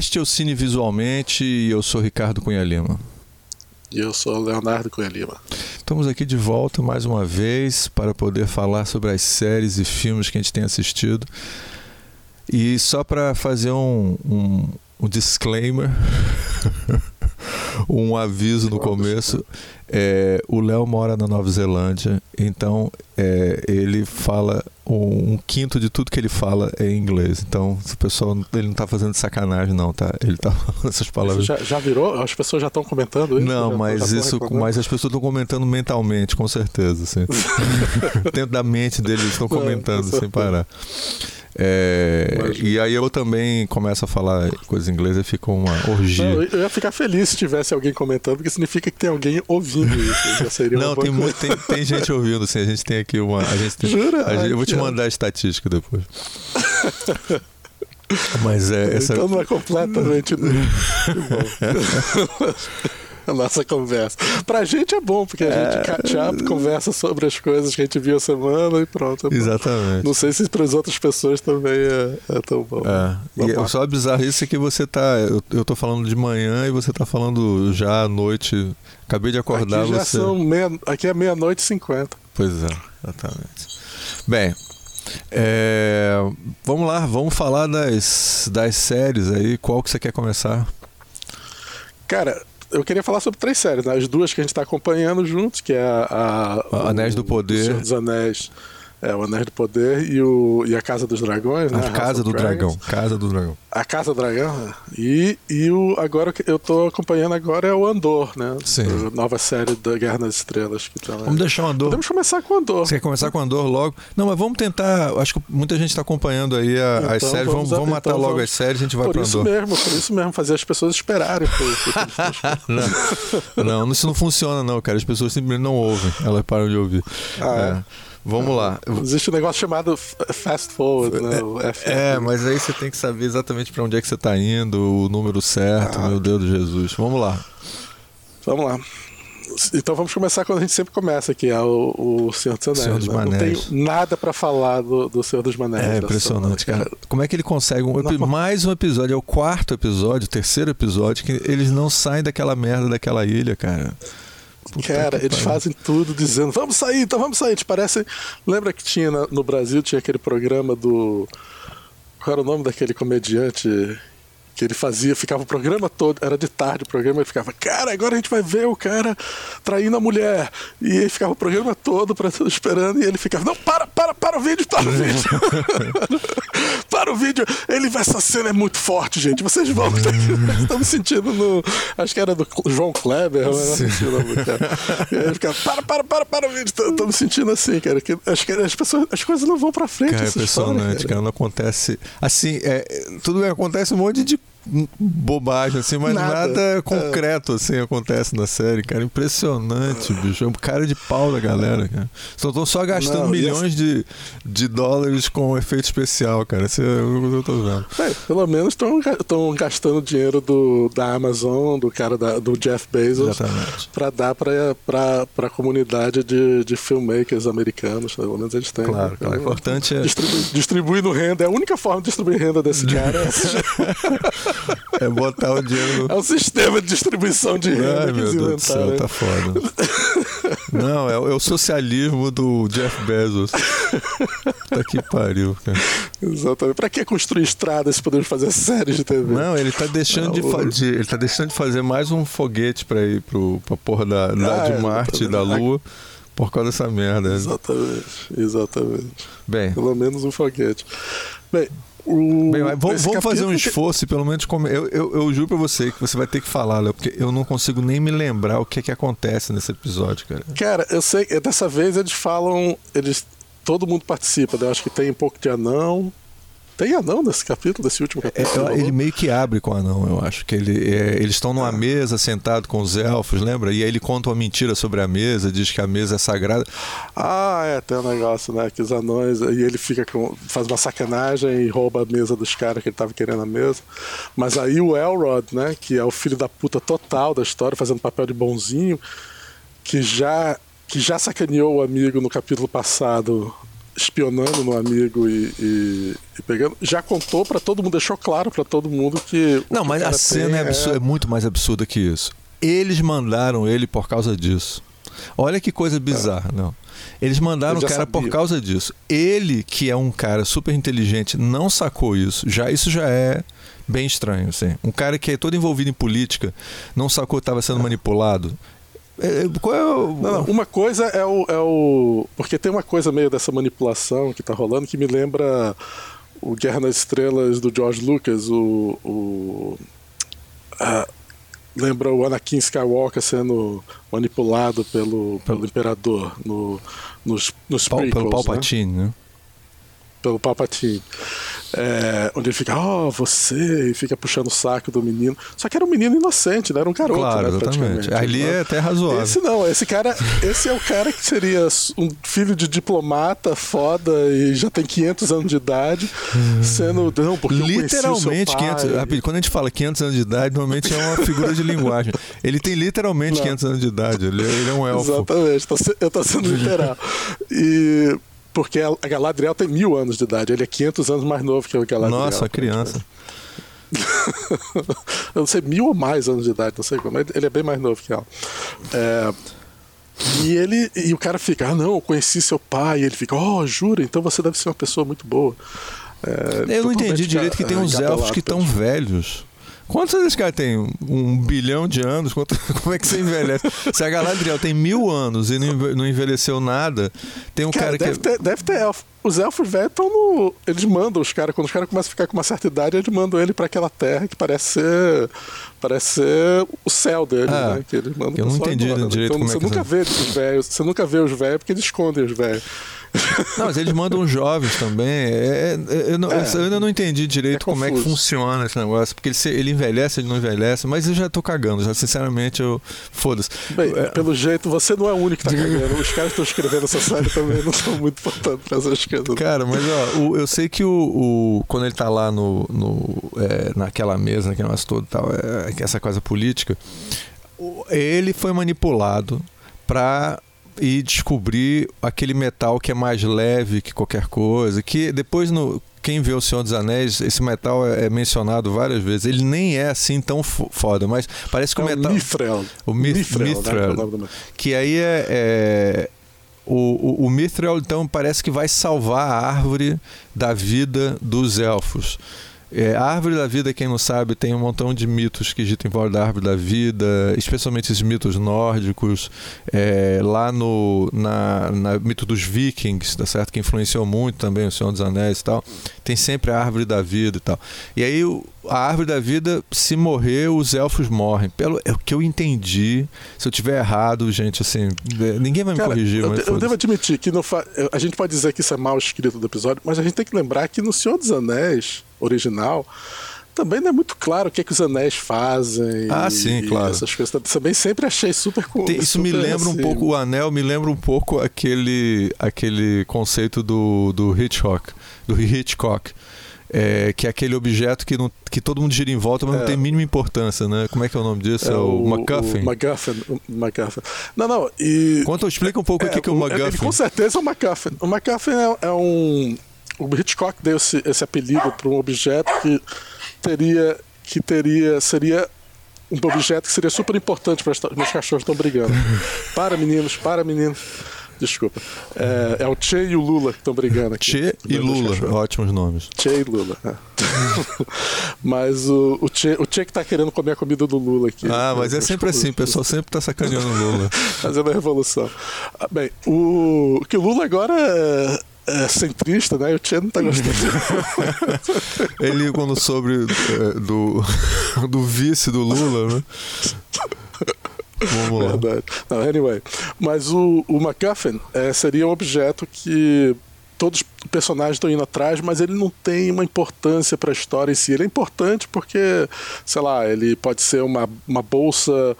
Este é o Cine Visualmente e eu sou Ricardo Cunha Lima. E eu sou Leonardo Cunha Lima. Estamos aqui de volta mais uma vez para poder falar sobre as séries e filmes que a gente tem assistido. E só para fazer um, um, um disclaimer, um aviso no começo. É, o Léo mora na Nova Zelândia, então é, ele fala um, um, quinto de tudo que ele fala é em inglês. Então, o pessoal ele não está fazendo sacanagem, não, tá? Ele tá falando essas palavras. Já, já, virou? As pessoas já estão comentando isso? Não, já, mas isso, mas as pessoas estão comentando mentalmente, com certeza. Assim. Dentro da mente deles estão comentando não, sem parar. É, e aí eu também começo a falar coisas em inglês e fica uma orgia. Não, eu ia ficar feliz se tivesse alguém comentando, porque significa que tem alguém ouvindo isso. Já seria Não, tem, muito, tem, tem, gente ouvindo, sim. A gente tem aqui uma. A gente tem, Jura? A gente, Ai, eu vou te mandar a estatística depois. Mas é. Essa... Então não é completamente. a nossa conversa. Pra gente é bom, porque a gente é... catch up, conversa sobre as coisas que a gente viu a semana e pronto. É Exatamente. Não sei se para as outras pessoas também é, é tão bom. É só bizarro isso é que você tá. Eu, eu tô falando de manhã e você tá falando já à noite. Acabei de acordar aqui já você. São meia, aqui é meia-noite e cinquenta. Pois é, exatamente. Bem, é, vamos lá, vamos falar das, das séries aí. Qual que você quer começar? Cara, eu queria falar sobre três séries, né? as duas que a gente está acompanhando juntos, que é a, a Anéis do Poder, Senhor dos Anéis, é, o Anéis do Poder e, o, e a Casa dos Dragões, né? A Casa do Dragão, Casa do Dragão. A Casa do Dragão, e, e o agora que eu tô acompanhando agora é o Andor, né? Sim. A nova série da Guerra nas Estrelas que tá lá. Vamos deixar o Andor. Podemos começar com o Andor. Você quer começar com o Andor logo? Não, mas vamos tentar. Acho que muita gente está acompanhando aí a, então, as séries. Vamos, vamos matar então, logo vamos, as séries, a gente vai por pro isso Andor. mesmo, por isso mesmo, fazer as pessoas esperarem. Por, por não, não, isso não funciona, não, cara. As pessoas simplesmente não ouvem, elas param de ouvir. Ah, é. Vamos lá. Existe um negócio chamado fast forward, né? O é, mas aí você tem que saber exatamente para onde é que você está indo, o número certo, ah. meu Deus de Jesus. Vamos lá. Vamos lá. Então vamos começar quando a gente sempre começa, que é o, o Senhor dos Anéis. Senhor dos né? Não tenho nada para falar do, do Senhor dos Anéis. É impressionante, cara. Como é que ele consegue um, mais um episódio? É o quarto episódio, o terceiro episódio, que eles não saem daquela merda daquela ilha, cara. Puta Cara, eles pariu. fazem tudo dizendo, vamos sair, então vamos sair. Te parece. Lembra que tinha no Brasil, tinha aquele programa do. Qual era o nome daquele comediante que ele fazia, ficava o programa todo, era de tarde o programa, ele ficava, cara, agora a gente vai ver o cara traindo a mulher. E ele ficava o programa todo pra, esperando, e ele ficava, não, para, para, para o vídeo, para o vídeo. para o vídeo. Ele, essa cena é muito forte, gente. Vocês vão. Estamos sentindo no. Acho que era do João Kleber, mas E ele ficava, para, para, para, para o vídeo. Estamos sentindo assim, cara. Que, acho que as pessoas, as coisas não vão pra frente. Cara, é impressionante, cara. cara. Não acontece. Assim, é, tudo bem, acontece um monte de bobagem, assim, mas nada, nada É. concreto assim acontece na série, cara. Impressionante, bicho. É um cara de pau da galera, cara. Estão só gastando Não, milhões de, de dólares com efeito especial, cara. Isso é o que eu tô vendo. É, pelo menos estão gastando dinheiro do, da Amazon, do cara da, do Jeff Bezos, para dar para a comunidade de, de filmmakers americanos. Pelo menos eles têm. Claro, claro. O importante é. Distribu distribuindo renda. É a única forma de distribuir renda desse cara. É botar o dinheiro no... É um sistema de distribuição de renda Ai, meu Deus do céu, tá foda. Não, é, é, o socialismo do Jeff Bezos. Tá que pariu, cara. Exatamente. Pra que construir estradas se podemos fazer séries de TV? Não, ele tá deixando, de, de, ele tá deixando de fazer mais um foguete pra ir pro, pra porra da, da Ah, de é, Marte e da Lua por causa dessa merda. Exatamente, exatamente. Bem, Pelo menos um foguete. Bem, o... Bem, vamos, fazer um esforço e pelo menos eu, eu, eu juro pra você que você vai ter que falar, Léo, porque eu não consigo nem me lembrar o que é que acontece nesse episódio, cara. Cara, eu sei, dessa vez eles falam, eles todo mundo participa, né? Eu acho que tem um pouco de anão. Tem anão nesse capítulo, desse último É, capítulo? eu- ele meio que abre com o anão, eu acho. que ele, é, Eles estão numa mesa sentado com os elfos, lembra? E aí ele conta uma mentira sobre a mesa, diz que a mesa é sagrada. Ah, é, tem um negócio, né? Que os anões. E ele fica com. faz uma sacanagem e rouba a mesa dos caras que ele tava querendo a mesa. Mas aí o Elrod, né? Que é o filho da puta total da história, fazendo papel de bonzinho, que já. que já sacaneou o amigo no capítulo passado. Espionando no amigo e, e, e pegando, já contou para todo mundo, deixou claro para todo mundo que. Não, mas a cena é, absurda, é... é muito mais absurda que isso. Eles mandaram ele por causa disso. Olha que coisa bizarra, é. não. Eles mandaram o cara sabia. por causa disso. Ele, que é um cara super inteligente, não sacou isso. Já isso já é bem estranho, assim. Um cara que é todo envolvido em política, não sacou que estava sendo manipulado. É, qual é o... não, não, uma coisa é o, é o. Porque tem uma coisa meio dessa manipulação que está rolando que me lembra o Guerra nas Estrelas do George Lucas, o. o lembra o Anakin Skywalker sendo manipulado pelo, pelo imperador no, nos, nos Pal, prequels, Pelo Palpatine, né? né? Pelo Palpatine. É, onde ele fica, ó, oh, você, e fica puxando o saco do menino. Só que era um menino inocente, né? Era um garoto, claro, né, exatamente. Ali é até razoável. Esse não, esse cara, esse é o cara que seria um filho de diplomata foda e já tem 500 anos de idade, sendo, não, porque Literalmente 500, pai. quando a gente fala 500 anos de idade, normalmente é uma figura de linguagem. Ele tem literalmente não. 500 anos de idade, ele, ele é um elfo. Exatamente, eu tô sendo literal. E porque a Galadriel tem mil anos de idade, ele é 500 anos mais novo que o Galadriel. Nossa, criança. eu não sei, mil ou mais anos de idade, não sei como, ele é bem mais novo que ela. É, e ele e o cara fica, ah não, eu conheci seu pai, e ele fica, oh, jura, então você deve ser uma pessoa muito boa. É, eu não entendi direito que tem uns elfos que estão velhos. Quantos anos esse cara tem? Um bilhão de anos? Quanto, como é que você envelhece? Se a Galadriel tem mil anos e não envelheceu nada, tem um cara, cara deve que. Ter, deve ter elfo. Os elfos velhos estão no. Eles mandam os caras, quando os caras começam a ficar com uma certa idade, eles mandam ele para aquela terra que parece ser. Parece ser o céu deles, ah, né? Que eles mandam eu não entendi embora, direito então, como você é que nunca vê os velhos. Você nunca vê os velhos porque eles escondem os velhos. Não, mas eles mandam jovens também. É, é, eu, não, é, eu, ainda não entendi direito é como é que funciona esse negócio. Porque ele, ele envelhece, ele não envelhece, mas eu já tô cagando. Já, sinceramente, eu. Foda-se. É, pelo jeito, você não é o único que tá cagando. Os caras que estão escrevendo essa série também não são muito importantes pra essas coisas. Cara, mas ó, o, eu sei que o, o, quando ele tá lá no, no é, naquela mesa, naquele negócio todo tal, é, essa coisa política, ele foi manipulado para e descobrir aquele metal que é mais leve que qualquer coisa, que depois no quem vê o Senhor dos Anéis, esse metal é, é mencionado várias vezes. Ele nem é assim tão foda, mas parece que é o metal. O Mithril. O Mithril, Mithril né? que aí é, é o, o, o Mithril, então, parece que vai salvar a árvore da vida dos elfos. É, a árvore da vida, quem não sabe, tem um montão de mitos que giram em volta da árvore da vida, especialmente esses mitos nórdicos, é, lá no na, na, mito dos vikings, tá certo? Que influenciou muito também o Senhor dos Anéis e tal. Tem sempre a árvore da vida e tal. E aí a árvore da vida, se morrer, os elfos morrem. Pelo é o que eu entendi. Se eu tiver errado, gente, assim, é, ninguém vai me Cara, corrigir. Eu, eu devo admitir que fa... a gente pode dizer que isso é mal escrito do episódio, mas a gente tem que lembrar que no Senhor dos Anéis original, também não é muito claro o que, é que os anéis fazem. Ah, sim, claro. Essas coisas. Também sempre achei super Tem, Isso super me lembra assim. um pouco, o anel me lembra um pouco aquele, aquele conceito do, do Hitchcock, do Hitchcock. É, que é aquele objeto que, não, que todo mundo gira em volta, mas é. não tem mínima importância, né? Como é que é o nome disso? É, é o, o MacGuffin? O MacGuffin, o MacGuffin. Não, não, e... Conta, explica um pouco o que, que é o MacGuffin. com certeza é o MacGuffin. O MacGuffin é, é um o Hitchcock deu esse, esse apelido para um objeto que teria que teria seria um objeto que seria super importante para meus cachorros estão brigando. Para meninos, para meninos. Desculpa. É, é, o Che e o Lula que estão brigando aqui. Che e Lula, ótimos nomes. Che e Lula. É. mas o, o, che, o che que está querendo comer a comida do Lula aqui. Ah, mas é sempre assim, o pessoal sempre está sacaneando o Lula. Fazendo a revolução. Ah, bem, o que o Lula agora é é, centrista, né? O Tchê não tá gostando. Ele, quando soube é, do, do vice do Lula, né? Vamos lá. Verdade. Não, anyway. Mas o, o MacGuffin é, seria um objeto que todos os personagens estão indo atrás, mas ele não tem uma importância para a história em si. Ele é importante porque, sei lá, ele pode ser uma, uma bolsa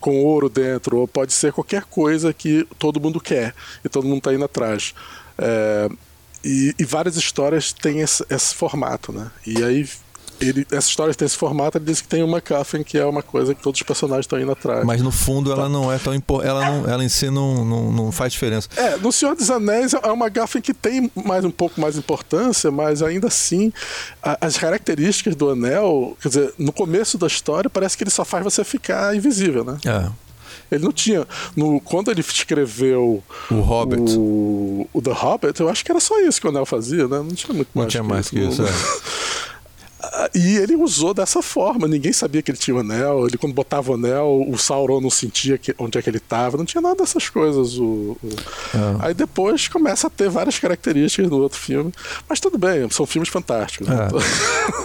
com ouro dentro, ou pode ser qualquer coisa que todo mundo quer e todo mundo está indo atrás. É, e, e, várias histórias têm esse, esse, formato, né? E aí ele, essa história tem esse formato, ele diz que tem uma MacGuffin que é uma coisa que todos os personagens estão indo atrás. Mas no fundo ela tá. não é tão importante, ela, não, ela em si não, não, não, faz diferença. É, no Senhor dos Anéis é uma MacGuffin que tem mais um pouco mais importância, mas ainda assim a, as características do anel, quer dizer, no começo da história parece que ele só faz você ficar invisível, né? É. Ele não tinha. No, quando ele escreveu o Hobbit, o, o The Hobbit, eu acho que era só isso que o Anel fazia, né? Não tinha muito mais. Não tinha mais que isso. Que isso é. E ele usou dessa forma, ninguém sabia que ele tinha o anel. Ele, quando botava o anel, o Sauron não sentia que, onde é que ele estava, não tinha nada dessas coisas. O, o... É. Aí depois começa a ter várias características no outro filme. Mas tudo bem, são filmes fantásticos. Né?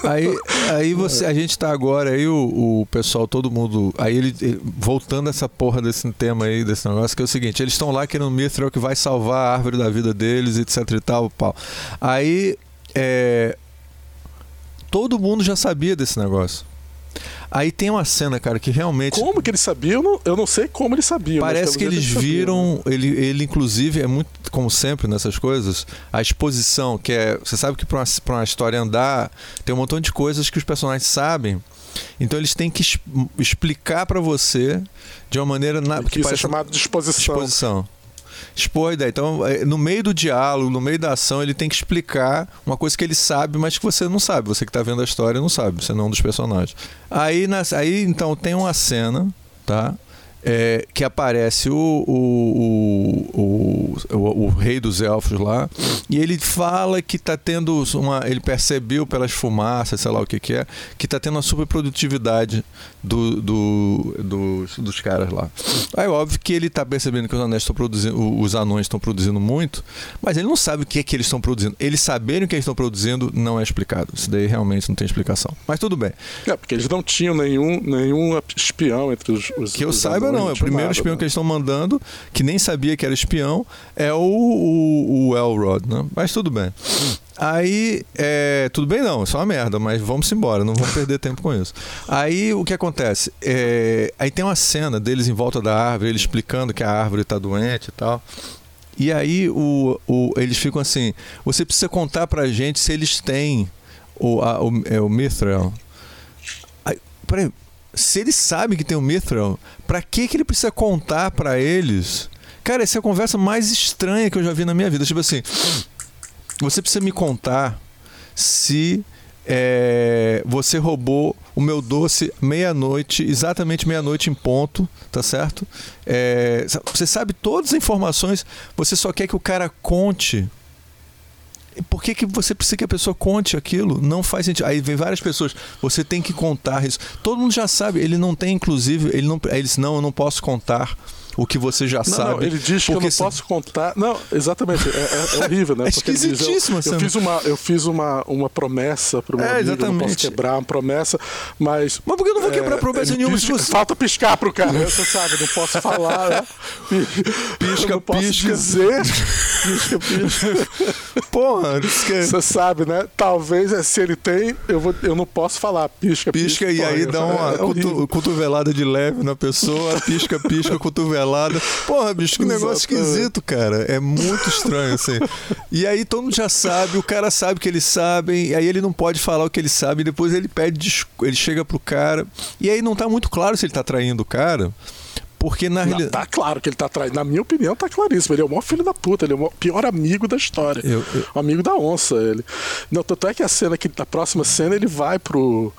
É. aí, aí você, a gente está agora, aí o, o, pessoal, todo mundo. Aí ele, ele, voltando essa porra desse tema aí, desse negócio, que é o seguinte: eles estão lá querendo um Mithril que vai salvar a árvore da vida deles, etc e tal. Pau. Aí. É, todo mundo já sabia desse negócio. Aí tem uma cena, cara, que realmente. Como que ele sabia? Eu não, eu não sei como ele sabia. Parece que eles viram. Ele, ele, inclusive, é muito, como sempre nessas coisas, a exposição, que é. Você sabe que para uma, pra uma história andar, tem um montão de coisas que os personagens sabem. Então eles têm que explicar para você de uma maneira. Na, que, que isso é chamado de exposição. exposição expor a ideia. Então, é, no meio do diálogo, no meio da ação, ele tem que explicar uma coisa que ele sabe, mas que você não sabe. Você que está vendo a história não sabe, você não é um dos personagens. Aí, nas, aí então, tem uma cena, tá? É, que aparece o, o, o, o, o rei dos elfos lá, e ele fala que está tendo uma. Ele percebeu pelas fumaças, sei lá o que, que é, que está tendo uma superprodutividade do, do, dos, dos caras lá. Aí óbvio que ele está percebendo que os anéis estão produzindo, os anões estão produzindo muito, mas ele não sabe o que é que eles estão produzindo. Eles saberem o que eles estão produzindo não é explicado. Isso daí realmente não tem explicação. Mas tudo bem. É, porque eles não tinham nenhum, nenhum espião entre os. os que eu os saiba, não. É o primeiro espião né? que eles estão mandando, que nem sabia que era espião, é o, o, o Elrod, né? Mas tudo bem. Aí, é, tudo bem não, isso é uma merda, mas vamos embora, não vamos perder tempo com isso. Aí o que acontece? É, aí tem uma cena deles em volta da árvore, ele explicando que a árvore está doente e tal. E aí o, o, eles ficam assim: você precisa contar pra gente se eles têm o, a, o, é, o Mithril. Aí, peraí, se ele sabe que tem o Mithril, para que, que ele precisa contar para eles? Cara, essa é a conversa mais estranha que eu já vi na minha vida. Tipo assim, você precisa me contar se é, você roubou o meu doce meia-noite, exatamente meia-noite em ponto, tá certo? É, você sabe todas as informações, você só quer que o cara conte por que, que você precisa que a pessoa conte aquilo? Não faz sentido. Aí vem várias pessoas, você tem que contar isso. Todo mundo já sabe, ele não tem, inclusive, ele não. Ele disse, não, eu não posso contar o que você já não, sabe. Não, ele diz que eu não se... posso contar. Não, exatamente. É, é, é horrível, né? é esquisitíssimo. Diz, eu, eu, fiz uma, eu fiz uma, uma promessa para o meu é, amigo, exatamente. eu não posso quebrar uma promessa, mas. Mas por que eu não vou quebrar é, promessa nenhuma? Pisca, você... Falta piscar pro cara, você sabe, não posso falar. Né? Pisca, pisca. dizer. pisca, pisca. Porra, você sabe, né? Talvez é, se ele tem, eu, vou, eu não posso falar. Pisca, pisca. Pisca e aí dá uma é cotovelada de leve na pessoa, pisca, pisca, cotovelada pelada. Porra, bicho, que negócio esquisito, cara. É muito estranho, assim. E aí todo mundo já sabe, o cara sabe que eles sabem, e aí ele não pode falar o que ele sabe, e depois ele pede, ele chega pro cara, e aí não tá muito claro se ele tá traindo o cara. Porque na realidade. Tá claro que ele tá traindo. Na minha opinião, tá claríssimo. Ele é o maior filho da puta, ele é o pior amigo da história. Eu, eu... O amigo da onça, ele. Não, tanto é que a cena que. Na próxima cena ele vai pro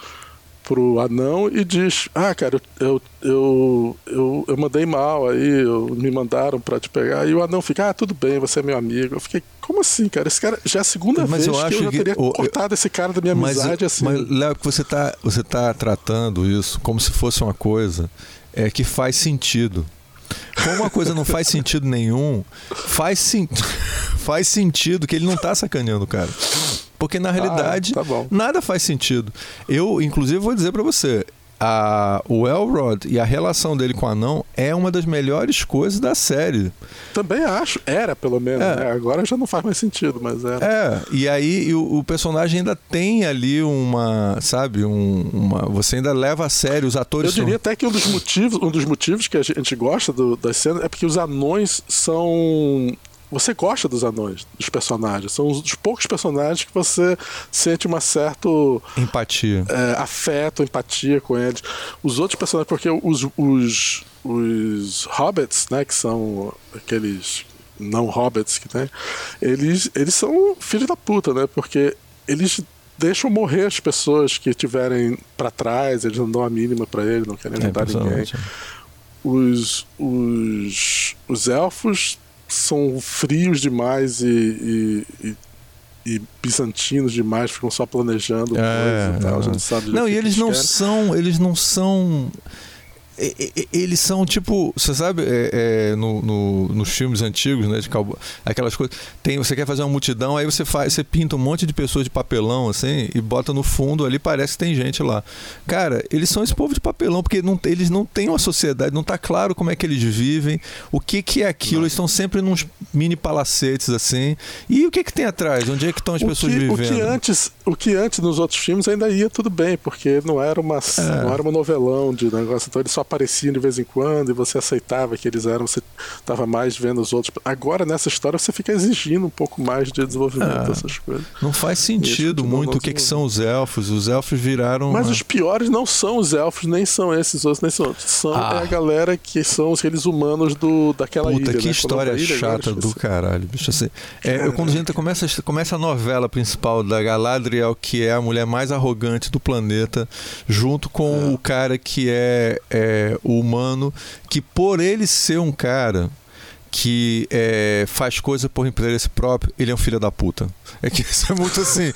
pro anão e diz: Ah, cara, eu, eu, eu, eu mandei mal aí, eu, me mandaram para te pegar. E o anão fica: Ah, tudo bem, você é meu amigo. Eu fiquei: Como assim, cara? Esse cara já é a segunda mas vez eu que eu já teria cortado eu, esse cara da minha mas amizade assim. Mas, Léo, que você tá, você tá tratando isso como se fosse uma coisa é, que faz sentido. Como uma coisa não faz sentido nenhum, faz, sim, faz sentido que ele não tá sacaneando o cara. Porque na realidade ah, tá nada faz sentido. Eu, inclusive, vou dizer para você, a, o Elrod e a relação dele com o anão é uma das melhores coisas da série. Também acho. Era, pelo menos. É. Né? Agora já não faz mais sentido, mas era. É, e aí e o, o, personagem ainda tem ali uma, sabe, um, uma. Você ainda leva a sério os atores. Eu diria são... até que um dos motivos, um dos motivos que a gente gosta do, das cenas é porque os anões são você gosta dos anões, dos personagens. São os, os poucos personagens que você sente uma certa empatia, é, afeto, empatia com eles. Os outros personagens, porque os, os, os hobbits, né, que são aqueles não hobbits que tem, eles, eles são filhos da puta, né? Porque eles deixam morrer as pessoas que estiverem para trás, eles não dão a mínima para eles, não querem é ajudar é, ninguém. Os, os, os elfos são frios demais e, e, e, bizantinos demais, ficam só planejando é, coisa e tal. A gente sabe não, e eles não querem. são, eles não são eles são tipo, você sabe, é, é, no, no, nos filmes antigos, né, de cowboy, aquelas coisas. Tem, você quer fazer uma multidão, aí você faz, você pinta um monte de pessoas de papelão assim e bota no fundo ali, parece que tem gente lá. Cara, eles são esse povo de papelão porque não, eles não têm uma sociedade, não tá claro como é que eles vivem, o que que é aquilo. Eles estão sempre nos mini palacetes assim. E o que que tem atrás? Onde é que estão as o pessoas que, vivendo? O que antes, o que antes nos outros filmes ainda ia tudo bem, porque não era uma, é. não era uma novelão de negócio, então eles só apareciam de vez em quando e você aceitava que eles eram, você estava mais vendo os outros. Agora, nessa história, você fica exigindo um pouco mais de desenvolvimento dessas ah, coisas. Não faz sentido muito o que, que são os elfos. Os elfos viraram. Mas os piores não são os elfos, nem são esses outros, nem são outros. São ah. é a galera que são os aqueles humanos do, daquela Puta, ilha. Puta, que né? história ilha, chata do caralho, bicho. Assim, é, quando a gente começa, começa a novela principal da Galadriel, que é a mulher mais arrogante do planeta, junto com é. o cara que é, o humano que, por ele ser um cara que é, faz coisa por interesse próprio, ele é um filho da puta. É que isso é muito assim.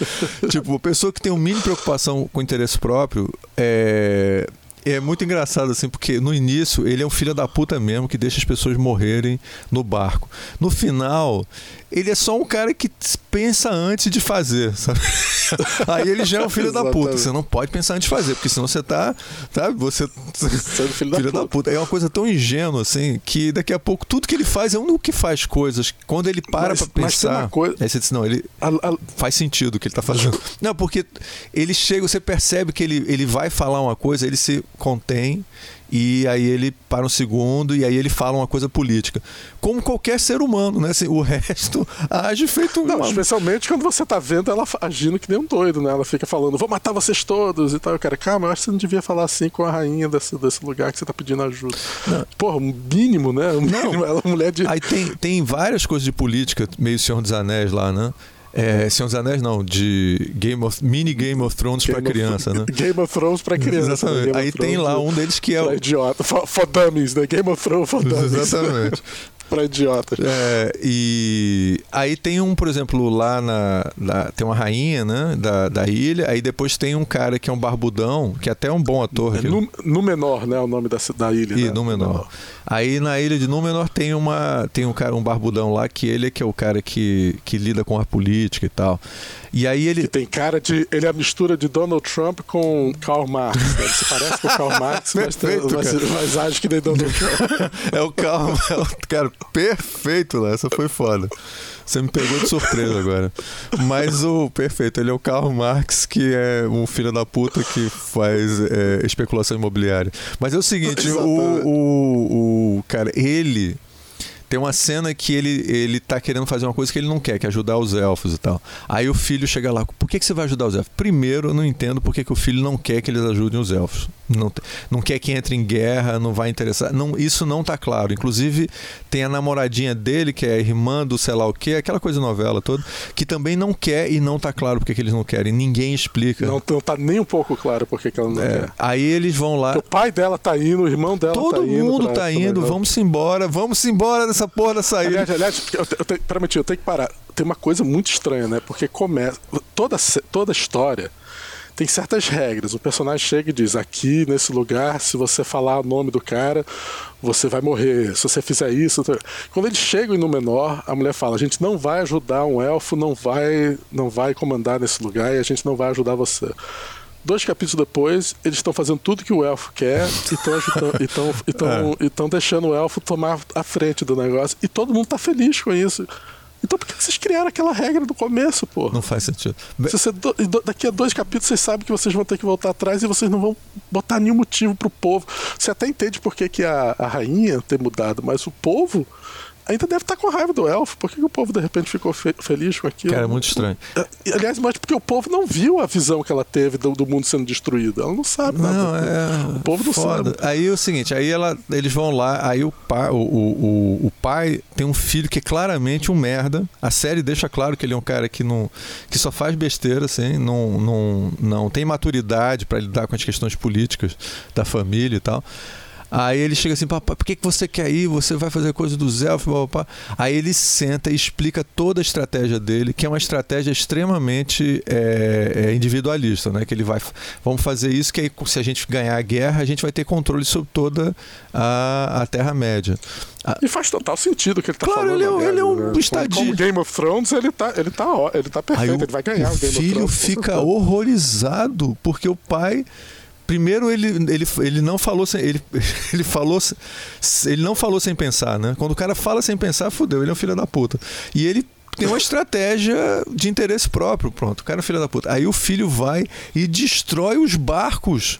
tipo, a pessoa que tem um mínimo preocupação com interesse próprio é, é muito engraçado, assim, porque no início ele é um filho da puta mesmo que deixa as pessoas morrerem no barco. No final, ele é só um cara que pensa antes de fazer, sabe? Aí ele já é um filho da puta. Você não pode pensar antes de fazer, porque senão você tá, sabe? Você Sendo filho, filho da, da, puta. É uma coisa tão ingênua assim que daqui a pouco tudo que ele faz é um que faz coisas. Quando ele para mas, pra pensar, coisa... aí você diz não, ele a, a... faz sentido o que ele tá fazendo. Não, porque ele chega, você percebe que ele, ele vai falar uma coisa, ele se contém e aí ele para um segundo e aí ele fala uma coisa política. Como qualquer ser humano, né? Assim, o resto age feito um. Não, especialmente quando você tá vendo ela agindo que nem um doido, né? Ela fica falando, vou matar vocês todos e tal. Eu quero, calma, eu acho que você não devia falar assim com a rainha desse, desse lugar que você tá pedindo ajuda. Não. Porra, um mínimo, né? Um mínimo, não. ela é mulher de. Aí tem, tem várias coisas de política, meio Senhor dos Anéis lá, né? É, Senhor dos Anéis não, de Game of, mini Game of Thrones para criança, né? Game of Thrones para criança. Exatamente. Né? Aí tem lá um deles que é o idiota, for, for dummies, né? Game of Thrones for dummies. Exatamente. para idiotas. É, e aí tem um, por exemplo, lá na, na, tem uma rainha, né, da, da ilha, aí depois tem um cara que é um barbudão, que é até é um bom ator. É, no, no menor, né, o nome da, da ilha. E né? no menor. Aí na ilha de Númenor tem uma tem um cara um barbudão lá que ele é que é o cara que, que lida com a política e tal. E aí ele que tem cara de ele é a mistura de Donald Trump com Karl Marx. Né? Ele se parece com Karl Marx, mas, tem, mas, mas age que nem Donald Trump. é o Karl, é o, cara perfeito lá. Essa foi foda. Você me pegou de surpresa agora. Mas o perfeito, ele é o Karl Marx, que é um filho da puta que faz é, especulação imobiliária. Mas é o seguinte, o, o, o cara, ele tem uma cena que ele, ele tá querendo fazer uma coisa que ele não quer, que é ajudar os elfos e tal. Aí o filho chega lá, por que, que você vai ajudar os elfos? Primeiro, eu não entendo por que, que o filho não quer que eles ajudem os elfos. Não, não quer que entre em guerra, não vai interessar. Não, isso não tá claro. Inclusive, tem a namoradinha dele, que é a irmã do sei lá o quê, aquela coisa de novela toda, que também não quer e não tá claro porque que eles não querem. Ninguém explica. Não, não tá nem um pouco claro porque que ela não é, quer. Aí eles vão lá. o pai dela tá indo, o irmão dela Todo tá indo. Todo mundo tá indo, vamos embora, vamos embora dessa porra da saída. Aliás, aliás eu, eu, eu, tenho que parar. Tem uma coisa muito estranha, né? Porque começa. Toda, toda história tem certas regras. O personagem chega e diz: aqui nesse lugar, se você falar o nome do cara, você vai morrer. Se você fizer isso. Quando eles chegam em Númenor, a mulher fala: a gente não vai ajudar um elfo, não vai, não vai comandar nesse lugar e a gente não vai ajudar você. Dois capítulos depois, eles estão fazendo tudo que o elfo quer e estão é. deixando o elfo tomar a frente do negócio. E todo mundo está feliz com isso. Então por que vocês criaram aquela regra do começo, pô? Não faz sentido. Se você, daqui a dois capítulos vocês sabem que vocês vão ter que voltar atrás e vocês não vão botar nenhum motivo pro povo. Você até entende por que, que a, a rainha tem mudado, mas o povo ainda deve estar tá com raiva do elfo. Por que, o povo de repente ficou fe feliz com aquilo? Cara, é muito estranho. É, aliás, mas porque o povo não viu a visão que ela teve do, do mundo sendo destruído. Ela não sabe nada. Não, é... O povo não foda. sabe. Aí é o seguinte, aí ela, eles vão lá, aí o pai, o, o, o, pai tem um filho que é claramente um merda. A série deixa claro que ele é um cara que não que só faz besteira, assim, não, não, não tem maturidade para lidar com as questões políticas da família e tal. Aí ele chega assim, papai, por que, que você quer ir? Você vai fazer coisa dos elfos, papá. Aí ele senta e explica toda a estratégia dele, que é uma estratégia extremamente é, é individualista, né? Que ele vai, vamos fazer isso, que aí se a gente ganhar a guerra, a gente vai ter controle sobre toda a, a Terra-média. E faz total sentido o que ele tá claro, falando. Claro, ele, é, ele é um né? estadia. Como Game of Thrones, ele tá, ele tá, ele tá perfeito, ele vai ganhar o, o Game of Thrones. O filho fica horrorizado, porque o pai primeiro ele, ele, ele não falou sem ele, ele falou ele não falou sem pensar, né? Quando o cara fala sem pensar, fudeu, ele é um filho da puta. E ele tem uma estratégia de interesse próprio, pronto. O cara é um filho da puta. Aí o filho vai e destrói os barcos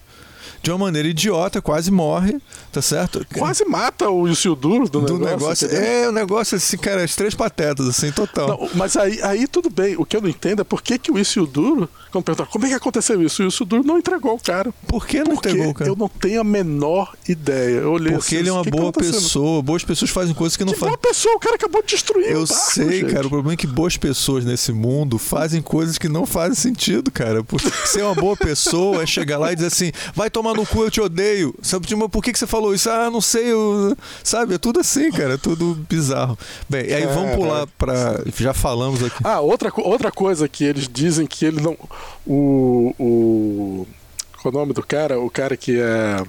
de uma maneira idiota, quase morre, tá certo? Quase mata o Isildur do, do negócio. é, o negócio assim, cara, as três patetas, assim, total. Não, mas aí, aí tudo bem. O que eu não entendo é por que, que o Isildur, quando perguntar como é que aconteceu isso, o Isildur não entregou o cara. Por que não Porque entregou o cara? Eu não tenho a menor ideia. Eu olhei Porque assim, ele é uma que boa que tá pessoa. Boas pessoas fazem coisas que não fazem. Boa pessoa, o cara acabou de destruir. Eu barco, sei, gente. cara. O problema é que boas pessoas nesse mundo fazem coisas que não fazem sentido, cara. Ser uma boa pessoa é chegar lá e dizer assim: vai tomar no cu, eu te odeio. Sabe, tipo, por que, que você falou isso? Ah, não sei, eu... sabe? É tudo assim, cara, é tudo bizarro. Bem, e aí é, vamos pular para Já falamos aqui. Ah, outra, outra coisa que eles dizem que ele não. O. o... Qual é o nome do cara? O cara que é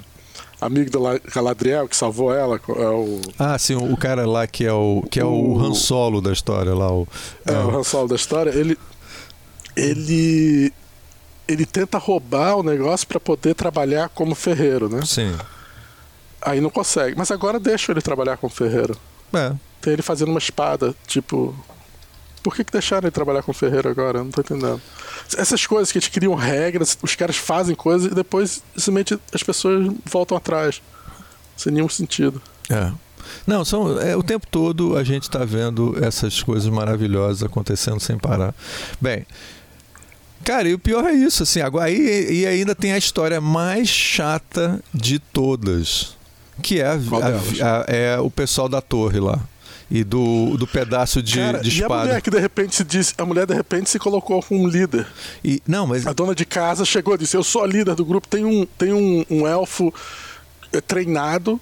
amigo do Galadriel que salvou ela é o ah sim o cara lá que é o que é o, o Han Solo da história lá o é, é o Han Solo da história ele ele ele tenta roubar o negócio para poder trabalhar como ferreiro, né? Sim. Aí não consegue. Mas agora deixa ele trabalhar como ferreiro. É. Tem ele fazendo uma espada, tipo. Por que, que deixaram ele trabalhar com ferreiro agora? Eu não tô entendendo. Essas coisas que eles criam regras, os caras fazem coisas e depois simplesmente as pessoas voltam atrás. Sem nenhum sentido. É. Não, são, é, o tempo todo a gente está vendo essas coisas maravilhosas acontecendo sem parar. Bem, Cara, e o pior é isso, assim, agora e, e ainda tem a história mais chata de todas, que é, a, a, a, é o pessoal da torre lá e do, do pedaço de, Cara, de espada. E a mulher que de repente se disse, a mulher de repente se colocou como um líder. E não, mas a dona de casa chegou e disse: "Eu sou a líder do grupo, tem um tem um, um elfo eh, treinado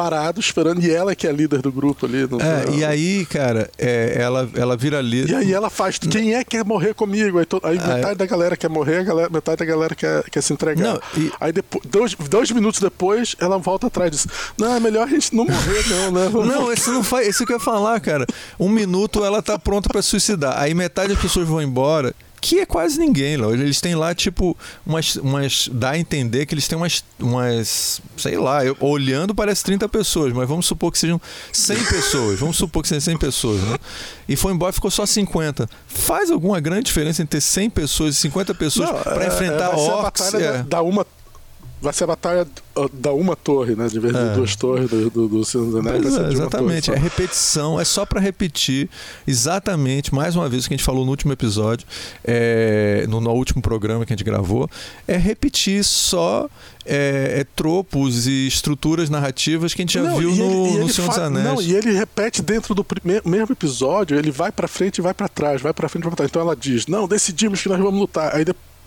parado esperando, e ela que é a líder do grupo ali. No é, e aí, cara, é, ela, ela vira líder. E aí ela faz, quem é que quer morrer comigo? Aí, to, aí metade da galera quer morrer, galera, metade da galera quer, quer se entregar. Não, e... Aí depois, dois, dois minutos depois, ela volta atrás diz, não, é melhor a gente não morrer não, né? Vamos não, esse não faz, isso que eu ia falar, cara. Um minuto ela tá pronta para suicidar, aí metade das pessoas vão embora que é quase ninguém. Lá. Eles têm lá, tipo, umas, umas. dá a entender que eles têm umas. umas sei lá, eu, olhando parece 30 pessoas, mas vamos supor que sejam 100 pessoas. Vamos supor que sejam 100 pessoas, né? E foi embora ficou só 50. Faz alguma grande diferença entre ter 100 pessoas e 50 pessoas para é, enfrentar é, orcs? É. Da, da uma vai ser a batalha da uma torre, né? De vez de é. duas torres do, do, do Senhor dos Anéis. É, exatamente, é repetição, é só para repetir exatamente, mais uma vez, o que a gente falou no último episódio, é, no, no, último programa que a gente gravou, é repetir só é, é tropos e estruturas narrativas que a gente já não, viu no, ele, no Senhor dos Anéis. Não, e ele repete dentro do primeiro, mesmo episódio, ele vai para frente e vai para trás, vai para frente e vai pra trás. Então ela diz: Não, decidimos que nós vamos lutar. Aí,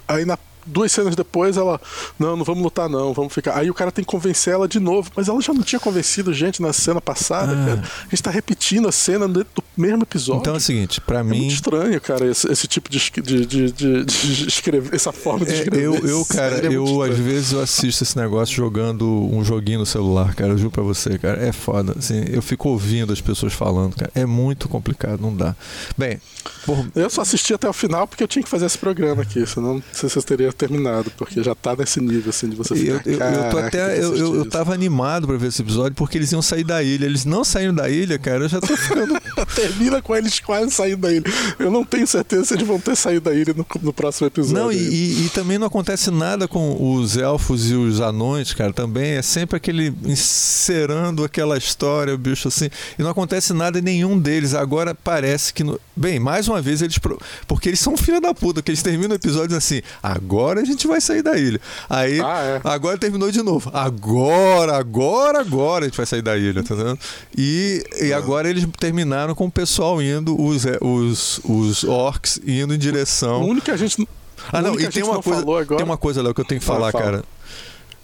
aí na duas cenas depois ela, não, não vamos lutar não, vamos ficar. Aí o cara tem que convencer ela de novo, mas ela já não tinha convencido gente na cena passada, ah. cara. A gente tá repetindo a cena do mesmo episódio. Então é o seguinte, para é mim... muito estranho, cara, esse, esse tipo de, de, de, de, escrever, essa forma de é, escrever. Eu, eu cara, é eu às vezes eu assisto esse negócio jogando um joguinho no celular, cara, eu juro pra você, cara, é foda, assim, eu fico ouvindo as pessoas falando, cara, é muito complicado, não dá. Bem, por... Eu só assisti até o final porque eu tinha que fazer esse programa aqui, senão não sei se vocês teriam terminado, porque já tá nesse nível assim de você ficar. Eu, eu, eu tô até. Eu, eu, eu tava animado pra ver esse episódio porque eles iam sair da ilha. Eles não saíram da ilha, cara. Eu já tô ficando. Termina com eles quase saindo da ilha. Eu não tenho certeza se eles vão ter saído da ilha no, no próximo episódio. Não, e, e, e, também não acontece nada com os elfos e os anões, cara. Também é sempre aquele encerando aquela história, o bicho assim. E não acontece nada em nenhum deles. Agora parece que. No... Bem, mais uma vez eles. Porque eles são filha da puta, que eles terminam o episódio assim. Agora a gente vai sair da ilha. Aí, ah, é. agora terminou de novo. Agora, agora, agora a gente vai sair da ilha, tá vendo? E, e agora eles terminaram com o pessoal indo, os, é, os, os orcs indo em direção. O único que a gente. Ah, não, e tem uma, coisa, tem uma coisa, Léo, que eu tenho que falar, cara.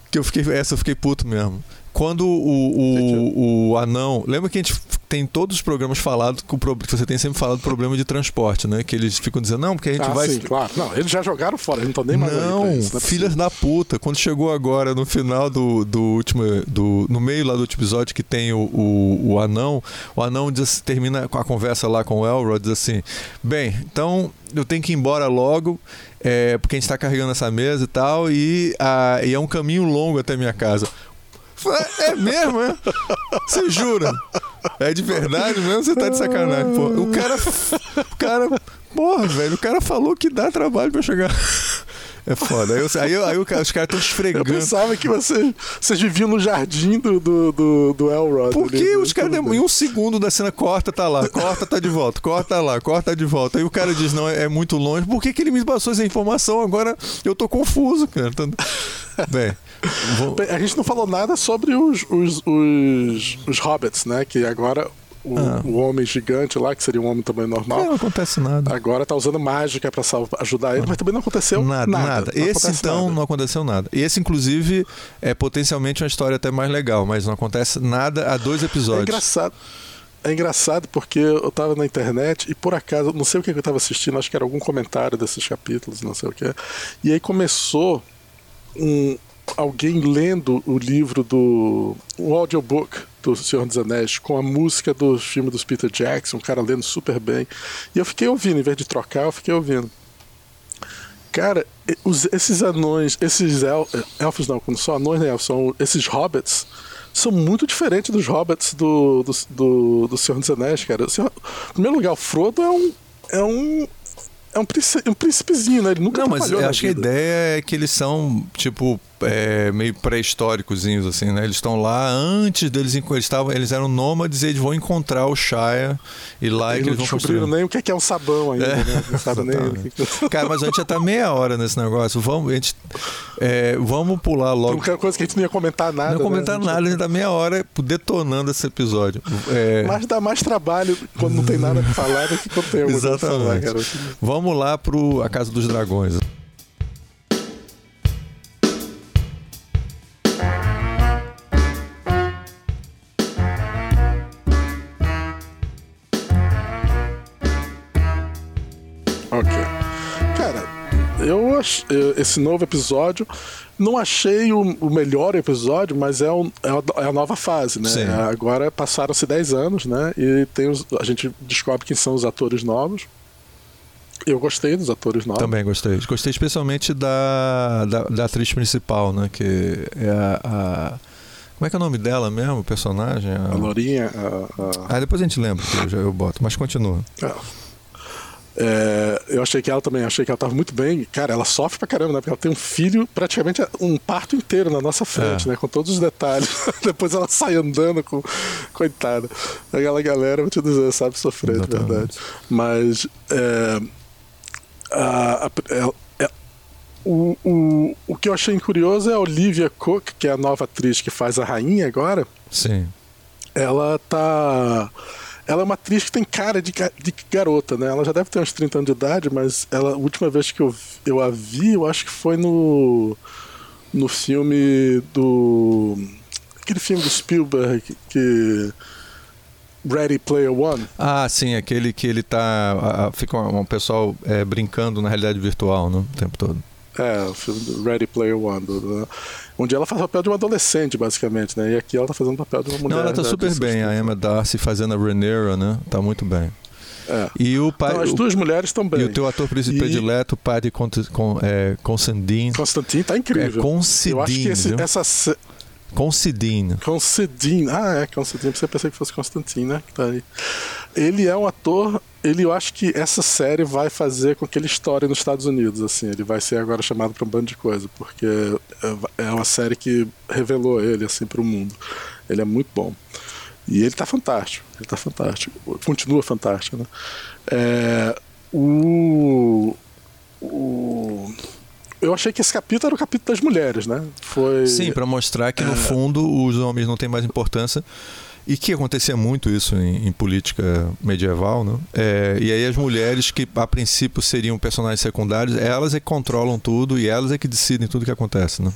Que eu fiquei. Essa eu fiquei puto mesmo. Quando o, o, o anão. Lembra que a gente tem todos os programas falados que, que você tem sempre falado do problema de transporte, né? Que eles ficam dizendo, não, porque a gente ah, vai. Sim, claro. Não, eles já jogaram fora, eles não estão nem mais Não, isso, não é filhas da puta. Quando chegou agora, no final do, do último. Do, no meio lá do último episódio que tem o, o, o anão, o anão diz, termina com a conversa lá com o Elrod, diz assim: Bem, então eu tenho que ir embora logo. É, porque a gente está carregando essa mesa e tal, e, a, e é um caminho longo até minha casa. É mesmo, é? Você jura? É de verdade mesmo? Você tá de sacanagem, pô. O cara. O cara. Porra, velho, o cara falou que dá trabalho pra chegar. É foda. Aí, aí, aí, aí os caras estão esfregando. Eu pensava que você, vocês viviam no jardim do, do, do, do Elrod. Por que os caras, em um segundo da cena, corta, tá lá, corta, tá de volta, corta tá lá, corta, tá de volta. Aí o cara diz, não, é, é muito longe. Por que, que ele me passou essa informação? Agora eu tô confuso, cara. Bem. Vou... A gente não falou nada sobre os, os, os, os hobbits, né? Que agora o, ah. o, homem gigante lá, que seria um homem também normal. Não acontece nada. Agora tá usando mágica para ajudar ele, mas também não aconteceu nada. Nada. nada. Esse então nada. não aconteceu nada. Esse, inclusive, é potencialmente uma história até mais legal, mas não acontece nada há dois episódios. É engraçado. É engraçado porque eu tava na internet e por acaso, não sei o que eu tava assistindo, acho que era algum comentário desses capítulos, não sei o que. E aí começou um, alguém lendo o livro do o audiobook do Senhor dos Anéis com a música do filme dos Peter Jackson, um cara lendo super bem. E eu fiquei ouvindo, em vez de trocar, eu fiquei ouvindo. Cara, os, esses anões, esses el, elfos não, quando são anões, né, são esses hobbits, são muito diferentes dos hobbits do, do, do, do Senhor dos Anéis, cara. O Senhor, em primeiro lugar, o Frodo é um, é um é um, príncipe, um príncipezinho, né? Ele nunca Não, mas eu acho vida. que a ideia é que eles são, tipo, é, meio pré-históricos, assim, né? Eles estão lá antes deles. Eles, tavam, eles eram nômades e eles vão encontrar o Shire e lá é que eles vão construir. nem o que é, é um sabão ainda, é, né? Não sabe nem que... Cara, mas a gente já tá meia hora nesse negócio. Vamos, a gente, é, vamos pular logo. Tem coisa que a gente não ia comentar nada. Não ia comentar né? nada, a gente tá meia hora detonando esse episódio. É... Mas dá mais trabalho quando não tem nada pra falar do que quando tem Exatamente. Falar, Vamos lá pro A Casa dos Dragões. Esse novo episódio. Não achei o, o melhor episódio, mas é, um, é, a, é, nova fase, né? Sim. Agora passaram-se 10 anos, né? E tem os, a gente descobre quem são os atores novos. Eu gostei dos atores novos. Também gostei. Gostei especialmente da, da, da atriz principal, né? Que é a, a, Como é que é o nome dela mesmo, o personagem? A, a Lourinha. A, a... Ah, depois a gente lembra que eu, já, eu boto, mas continua. É. É, eu achei que ela também, achei que ela estava muito bem. Cara, ela sofre pra caramba, né? Porque ela tem um filho, praticamente um parto inteiro na nossa frente, é. né? Com todos os detalhes. Depois ela sai andando com. Coitada. Aquela galera, vou te dizer, sabe sofrer, de verdade. Mas. É, a, a, é, é, o, o, o que eu achei curioso é a Olivia Cook, que é a nova atriz que faz a rainha agora. Sim. Ela tá ela é uma atriz que tem cara de, de garota, né? Ela já deve ter uns 30 anos de idade, mas ela, a última vez que eu, eu a vi, eu acho que foi no, no filme do. Aquele filme do Spielberg que. Ready Player One. Ah, sim, aquele que ele tá. fica um, um pessoal é, brincando na realidade virtual né, o tempo todo. É, o filme do Ready Player One. Do, do, onde ela faz o papel de uma adolescente, basicamente, né? E aqui ela tá fazendo o papel de uma mulher. Não, ela tá super bem, a Emma Darcy fazendo a Rhaenyra, né? Tá muito bem. É. E o pai, então, as duas mulheres também. E o teu ator predileto, o padre é, Constantine. Constantine tá incrível. É Considine. Eu acho que esse, essa. Considine. Considine. Ah, é, Considine. Você pensei que fosse Constantine, né? Tá aí. Ele é um ator. Ele, eu acho que essa série vai fazer com que ele estoure nos Estados Unidos. Assim, ele vai ser agora chamado para um bando de coisa, porque é, é uma série que revelou ele assim para o mundo. Ele é muito bom. E ele tá fantástico, ele tá fantástico, continua fantástico, né? É, o, o, eu achei que esse capítulo era o capítulo das mulheres, né? Foi, Sim, para mostrar que no é, fundo os homens não têm mais importância e que acontecia muito isso em, em política medieval, né? É, e aí as mulheres que a princípio seriam personagens secundários, elas é que controlam tudo e elas é que decidem tudo que acontece, né?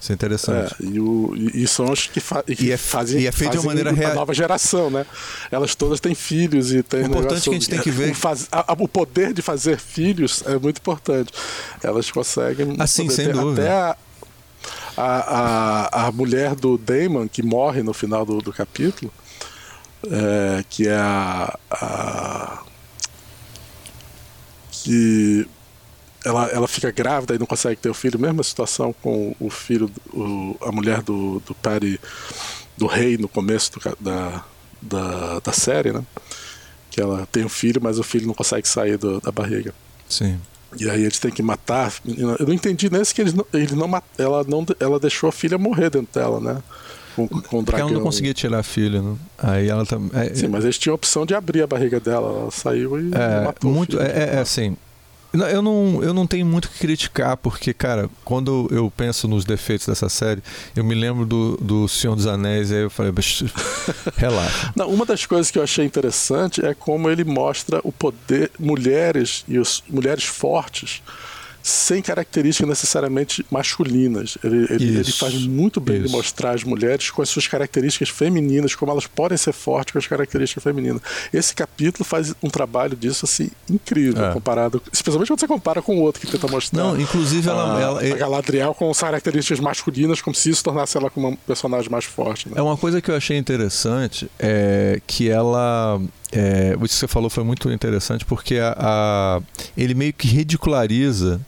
Isso é interessante. É, e, o, e, são as que, fa e, é, fazem, e é feito de uma maneira real. Nova geração, né? Elas todas têm filhos e têm. O importante que a gente tem que ver. O, faz, a, o poder de fazer filhos é muito importante. Elas conseguem. Assim, sem dúvida. Até a, a, a, a, mulher do Damon, que morre no final do, do capítulo, é, que é a, a. que ela, ela fica grávida e não consegue ter o filho, mesma situação com o filho, o, a mulher do, do Perry, do rei no começo do, da, da, da série, né? Que ela tem um filho, mas o filho não consegue sair do, da barriga. Sim. E aí eles têm que matar. Eu não entendi nesse que eles não, eles não ela não ela deixou a filha morrer dentro dela, né? Com, com ela não conseguia tirar a filha, né? Aí ela também. É, Sim, mas eles tinham a opção de abrir a barriga dela. Ela saiu e é, matou. Muito, é, é, é assim. Eu não, eu não tenho muito o que criticar, porque, cara, quando eu penso nos defeitos dessa série, eu me lembro do, do Senhor dos Anéis, e aí eu falei, relaxa. Não, uma das coisas que eu achei interessante é como ele mostra o poder, mulheres e os mulheres fortes sem características necessariamente masculinas. Ele, ele, ele faz muito bem de mostrar as mulheres com as suas características femininas, como elas podem ser fortes com as características femininas. Esse capítulo faz um trabalho disso assim incrível, é. comparado, especialmente quando você compara com o outro que tenta mostrar. Não, inclusive ela, a, ela a Galadriel com as características masculinas, como se isso tornasse ela como um personagem mais forte. Né? É uma coisa que eu achei interessante é que ela é, o que você falou foi muito interessante porque a, a, ele meio que ridiculariza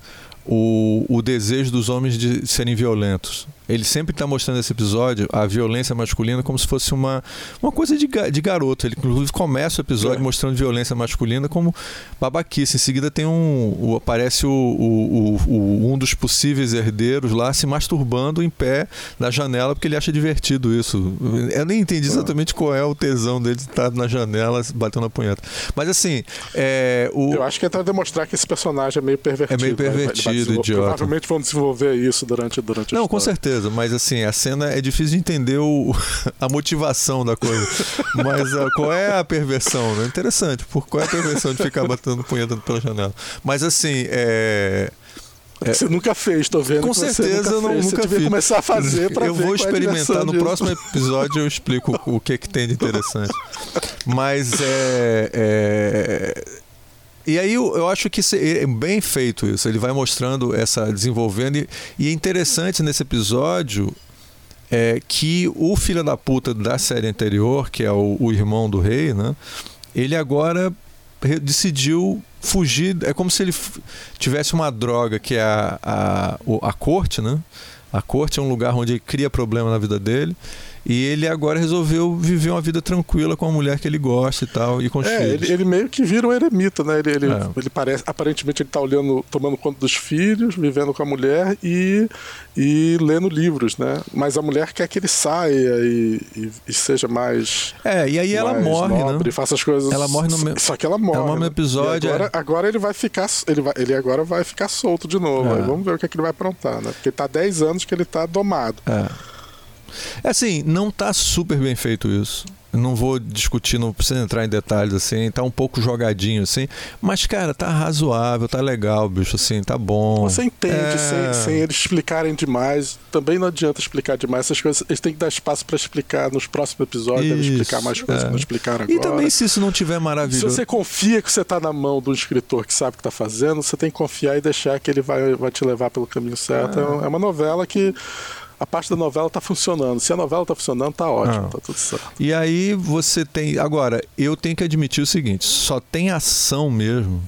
o, o desejo dos homens de serem violentos. Ele sempre está mostrando nesse episódio a violência masculina como se fosse uma, uma coisa de, de garoto. Ele, inclusive, começa o episódio é. mostrando violência masculina como babaquice. Em seguida, tem um. O, aparece o, o, o, um dos possíveis herdeiros lá se masturbando em pé na janela porque ele acha divertido isso. Eu nem entendi é. exatamente qual é o tesão dele de estar na janela batendo a punheta. Mas assim. É, o... Eu acho que é para demonstrar que esse personagem é meio pervertido. É meio pervertido, vai, idiota. Provavelmente vão desenvolver isso durante, durante Não, com certeza certeza, mas assim, a cena é difícil de entender o, a motivação da coisa. Mas uh, qual é a perversão? Né? Interessante, por qual é a perversão de ficar batendo punheta pela janela? Mas assim, é. É, você nunca fez, tô vendo. Com certeza eu não, fez. nunca fiz. começar a fazer para Eu vou é experimentar no disso. próximo episódio eu explico o que que tem de interessante. Mas é, é e aí eu, eu acho que é bem feito isso. Ele vai mostrando essa desenvolvendo e, e é interessante nesse episódio é que o filho da puta da série anterior, que é o, o irmão do rei, né? Ele agora decidiu fugir. É como se ele tivesse uma droga que é a, a, a corte, né? A corte é um lugar onde ele cria problema na vida dele. E ele agora resolveu viver uma vida tranquila com a mulher que ele gosta e tal, e com os é, filhos. Ele, ele, meio que vira um eremita, né? Ele, ele, é. ele parece, aparentemente ele está olhando, tomando conta dos filhos, vivendo com a mulher e, e lendo livros, né? Mas a mulher quer que ele saia e, e, e seja mais. É, e aí ela morre, né? nobre, né? Faça as coisas. Ela morre no meu... Só que ela morre. Ela morre no né? episódio. Agora, é... agora, ele vai ficar. Ele, vai, ele agora vai ficar solto de novo. É. vamos ver o que, é que ele vai aprontar, né? Porque tá 10 anos que ele tá domado. É. É assim, não tá super bem feito isso. Não vou discutir, não precisa entrar em detalhes assim, tá um pouco jogadinho assim, mas cara, tá razoável, tá legal, bicho, assim, tá bom. Você entende é... sem, sem eles explicarem demais. Também não adianta explicar demais essas coisas, eles têm que dar espaço para explicar nos próximos episódios, devem explicar mais coisas é. que não explicaram agora. E também se isso não tiver maravilhoso. Se você confia que você tá na mão de um escritor que sabe o que tá fazendo, você tem que confiar e deixar que ele vai, vai te levar pelo caminho certo. É, é uma novela que a parte da novela tá funcionando. Se a novela tá funcionando, tá ótimo, tá tudo certo. E aí você tem. Agora, eu tenho que admitir o seguinte: só tem ação mesmo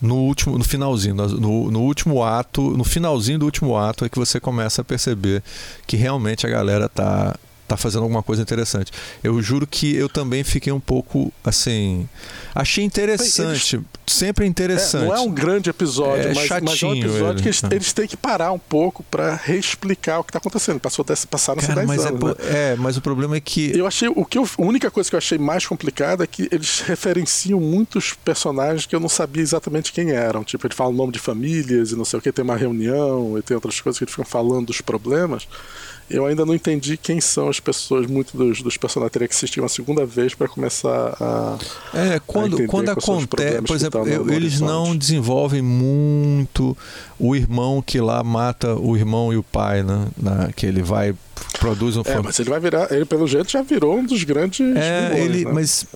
no último no finalzinho no, no último ato no finalzinho do último ato é que você começa a perceber que realmente a galera tá tá fazendo alguma coisa interessante. Eu juro que eu também fiquei um pouco assim. Achei interessante. Eles, sempre interessante. É, não é um grande episódio, é mas, chatinho, mas é um episódio ele. que eles, eles, têm que parar um pouco para reexplicar o que está acontecendo. Passou até passar nessa 10 mas é anos. É, né? é, mas o problema é que. Eu achei. O que eu, a única coisa que eu achei mais complicada é que eles referenciam muitos personagens que eu não sabia exatamente quem eram. Tipo, ele fala o nome de famílias e não sei o que, tem uma reunião e tem outras coisas que eles ficam falando dos problemas eu ainda não entendi quem são as pessoas, muitos dos, dos personagens. Teria que assistir uma segunda vez para começar a. É, quando, a quando acontece. Por exemplo, no eles não desenvolvem muito o irmão que lá mata o irmão e o pai, né? Na, que ele vai. Produz um. É, mas ele vai virar. Ele, pelo jeito, já virou um dos grandes. É, vilões, ele. Né? Mas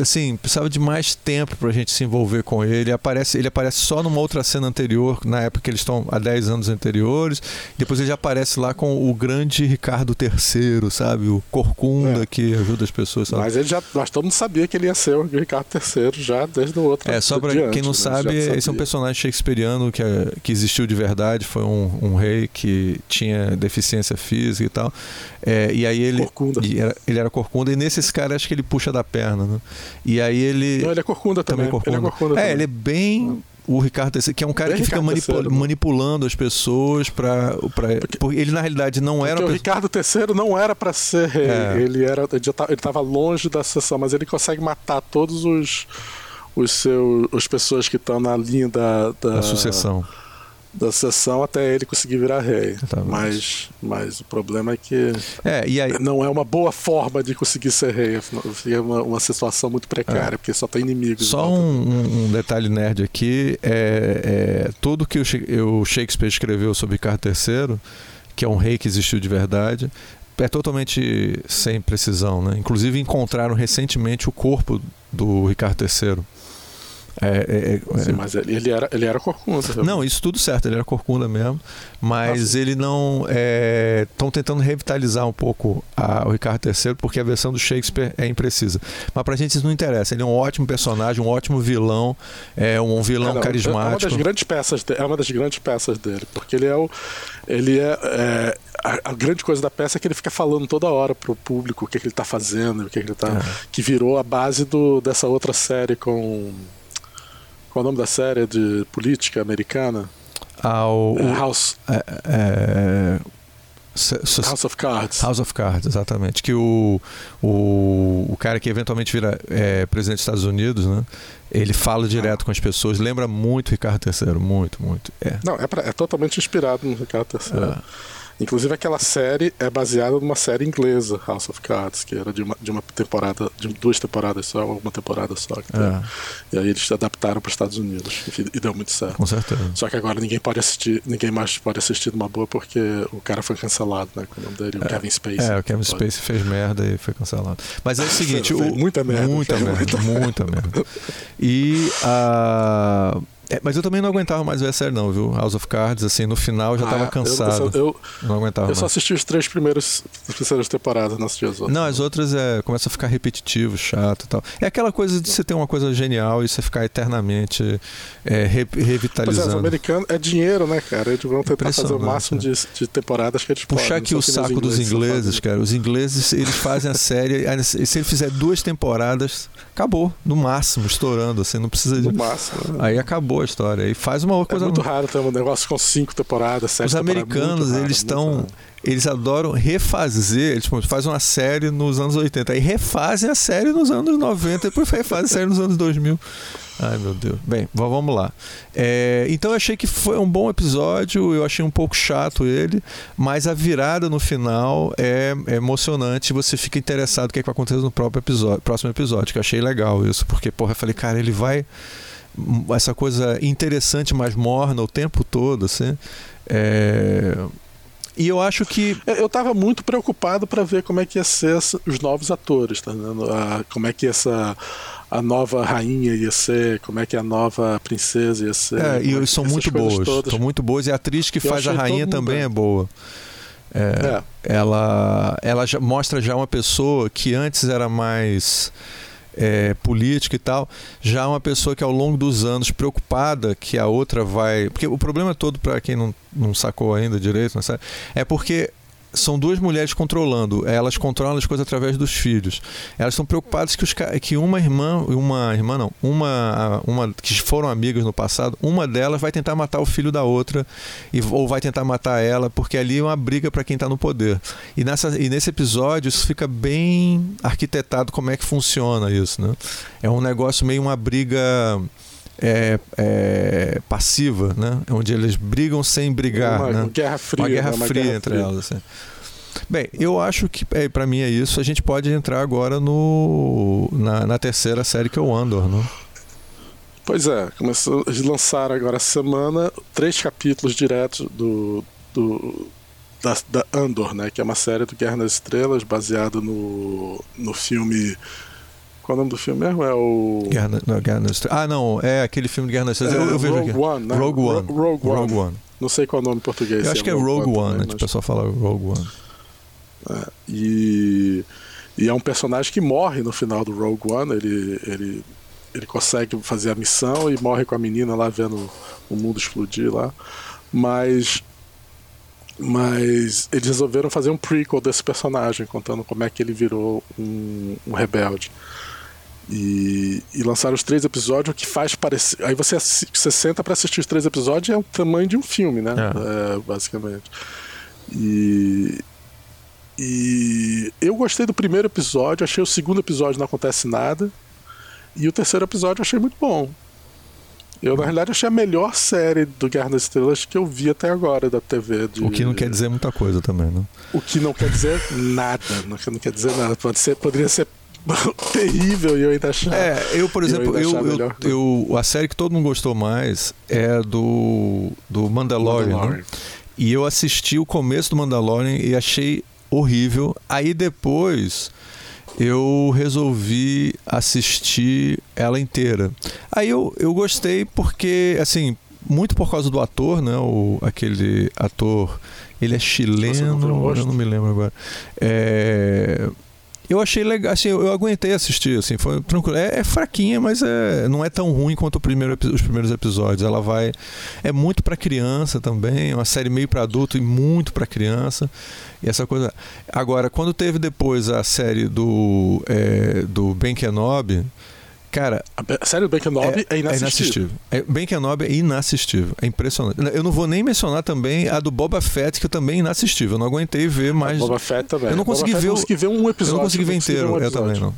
assim, precisava de mais tempo pra gente se envolver com ele. Ele aparece, ele aparece só numa outra cena anterior, na época que eles estão há 10 anos anteriores. Depois ele já aparece lá com o grande Ricardo III, sabe? O Corcunda é. que ajuda as pessoas. Sabe? Mas ele já, nós todo mundo sabia que ele ia ser o Ricardo III já desde o outro. É, só pra diante, quem não né? sabe, esse é um personagem shakespeariano que, é, que existiu de verdade. Foi um, um rei que tinha deficiência física e tal. É, e aí ele. Corcunda. Era, ele era corcunda, e nesses caras acho que ele puxa da perna, né? E aí ele. Não, ele é corcunda também. também corcunda. Ele é, corcunda é também. ele é bem. O Ricardo Terceiro, que é um cara que fica manipula terceiro, manipulando as pessoas para porque, porque, ele na realidade não era o Ricardo III não era para ser rei é. ele era ele estava longe da sucessão mas ele consegue matar todos os os seus as pessoas que estão na linha da, da, da sucessão da sessão até ele conseguir virar rei. Mas, mas o problema é que é, aí... não é uma boa forma de conseguir ser rei. É uma, uma situação muito precária, é. porque só tem inimigos. Só um, um, detalhe nerd aqui: é, é tudo que o Shakespeare escreveu sobre Ricardo III, que é um rei que existiu de verdade, é totalmente sem precisão. Né? Inclusive, encontraram recentemente o corpo do Ricardo III. É, é, é, Sim, mas ele era, ele era corcunda. Não, isso tudo certo, ele era corcunda mesmo. Mas Nossa. ele não. Estão é, tentando revitalizar um pouco a, o Ricardo III, porque a versão do Shakespeare é imprecisa. Mas pra gente isso não interessa. Ele é um ótimo personagem, um ótimo vilão, é um vilão não, carismático. É uma das grandes peças, de, é uma das grandes peças dele, porque ele é o. Ele é, é a, a, grande coisa da peça é que ele fica falando toda hora pro público o que, é que ele está fazendo, o que, é que ele tá. Que virou a base do, dessa outra série com qual é o nome da série de política americana? Ah, o, é, House. É, é, House of Cards. House of Cards, exatamente. Que o, o, o cara que eventualmente vira é, presidente dos Estados Unidos, né? Ele fala direto ah. com as pessoas, lembra muito Ricardo III, muito, muito. É. Não, é, pra, é totalmente inspirado no Ricardo III. É. Inclusive aquela série é baseada numa série inglesa, House of Cards, que era de uma, de uma temporada, de duas temporadas só, uma temporada só. É. E aí eles adaptaram para os Estados Unidos e deu muito certo. Com certeza. Só que agora ninguém pode assistir, ninguém mais pode assistir numa boa porque o cara foi cancelado, né? Com o nome dele, é. o Kevin Spacey. É, o Kevin Spacey fez merda e foi cancelado. Mas é o seguinte, o, muita merda. Muita merda, muita merda. E a uh é, mas eu também não aguentava mais ver a série, não, viu? House of Cards, assim, no final eu já tava ah, cansado. Eu, eu, não aguentava. Eu só assisti os três primeiros as primeiras temporadas, não assisti as outras. Não, as outras é, começa a ficar repetitivo, chato e tal. É aquela coisa de você ter uma coisa genial e você ficar eternamente é, re, revitalizando. Pois é, os americanos é dinheiro, né, cara? Eles vão tentar fazer o máximo de, de, temporadas que eles Puxar podem. Puxar aqui o saco dos ingleses, cara. Os ingleses, eles fazem a série. se ele fizer duas temporadas, acabou. No máximo, estourando, assim, não precisa de. No máximo. Né? Aí acabou a história. E faz uma outra é coisa. É muito raro ter um negócio com cinco temporadas, sete Os americanos, raro, eles estão. Eles adoram refazer, eles tipo, fazem uma série nos anos 80, aí refazem a série nos anos 90, depois refazem a série nos anos 2000. Ai, meu Deus. Bem, vamos lá. É, então eu achei que foi um bom episódio, eu achei um pouco chato ele, mas a virada no final é, é emocionante você fica interessado no que, é que vai acontecer no próprio episódio, próximo episódio, que eu achei legal isso, porque, porra, eu falei, cara, ele vai. Essa coisa interessante, mas morna o tempo todo, assim. É, e eu acho que. Eu estava muito preocupado para ver como é que ia ser os novos atores, tá vendo? como é que essa a nova rainha ia ser, como é que a nova princesa ia ser. É, e é são muito boas. São muito boas e a atriz que eu faz a rainha também é boa. É, é. Ela, ela já mostra já uma pessoa que antes era mais é, política e tal, já é uma pessoa que ao longo dos anos, preocupada que a outra vai. Porque o problema todo, para quem não, não sacou ainda direito, é porque são duas mulheres controlando. Elas controlam as coisas através dos filhos. Elas estão preocupadas que, os, que uma irmã, uma irmã não, uma, uma que foram amigas no passado, uma delas vai tentar matar o filho da outra e, ou vai tentar matar ela, porque ali é uma briga para quem está no poder. E, nessa, e nesse episódio isso fica bem arquitetado como é que funciona isso, né? É um negócio meio uma briga é, é, passiva, né? onde eles brigam sem brigar. Uma, né? uma guerra fria. Uma guerra né? uma fria guerra entre fria. elas. Assim. Bem, eu acho que é, para mim é isso. A gente pode entrar agora no na, na terceira série que é o Andor, né? Pois é, começou, eles lançaram agora a semana três capítulos diretos do, do da, da Andor, né? Que é uma série do Guerra nas Estrelas baseado no, no filme qual é o nome do filme mesmo? É o. Guerra, não, Guerra nas Estrelas. Ah, não, é aquele filme de Guerra nas Estrelas. É, eu, eu vejo Rogue aqui. One, né? Rogue One. Ro- Rogue One. Rogue One. Não sei qual é o nome em português. Eu acho que é Rogue One, também, né? mas- O pessoal fala Rogue One. É, e, e é um personagem que morre no final do Rogue One. Ele, ele, ele consegue fazer a missão e morre com a menina lá vendo o mundo explodir lá. Mas. Mas eles resolveram fazer um prequel desse personagem, contando como é que ele virou um, um rebelde. E, e lançaram os três episódios, o que faz parecer. Aí você, você senta pra assistir os três episódios é o tamanho de um filme, né? É, basicamente. E, e eu gostei do primeiro episódio, achei o segundo episódio não acontece nada. E o terceiro episódio eu achei muito bom. Eu, na realidade, achei a melhor série do Guerra nas Estrelas que eu vi até agora da TV. de- O que não quer dizer muita coisa também, né? O que não quer dizer nada. Não, quer- não quer dizer nada. Pode ser, poderia ser terrível e eu ainda achar. É, eu, por eu exemplo, eu, eu, melhor. eu- a série que todo mundo gostou mais é do, do Mandalorian. né? Mandalorian. E eu assisti o começo do Mandalorian e achei horrível. Aí depois eu resolvi assistir ela inteira. Aí eu, eu gostei porque, assim, muito por causa do ator, né? O, aquele ator, ele é não chileno, rosto? eu não me lembro agora. É, eu achei legal, assim, eu, eu aguentei assistir, assim, foi tranquilo. É, é fraquinha, mas é, não é tão ruim quanto primeiro, os primeiros episódios. Ela vai, é muito pra criança também, é uma série meio pra adulto e muito pra criança. E essa coisa. Agora, quando teve depois a série do é, do Ben Kenobi, cara, A be- série do Ben Kenobi é, inassistível. É, Ben Kenobi é inassistível. É impressionante. Eu não vou nem mencionar também a do Boba Fett, que também é inassistível. Eu não aguentei ver mais. Boba Fett também. Eu não consegui Boba ver eu consegui ver um episódio. eu não consegui ver inteiro, um eu também não.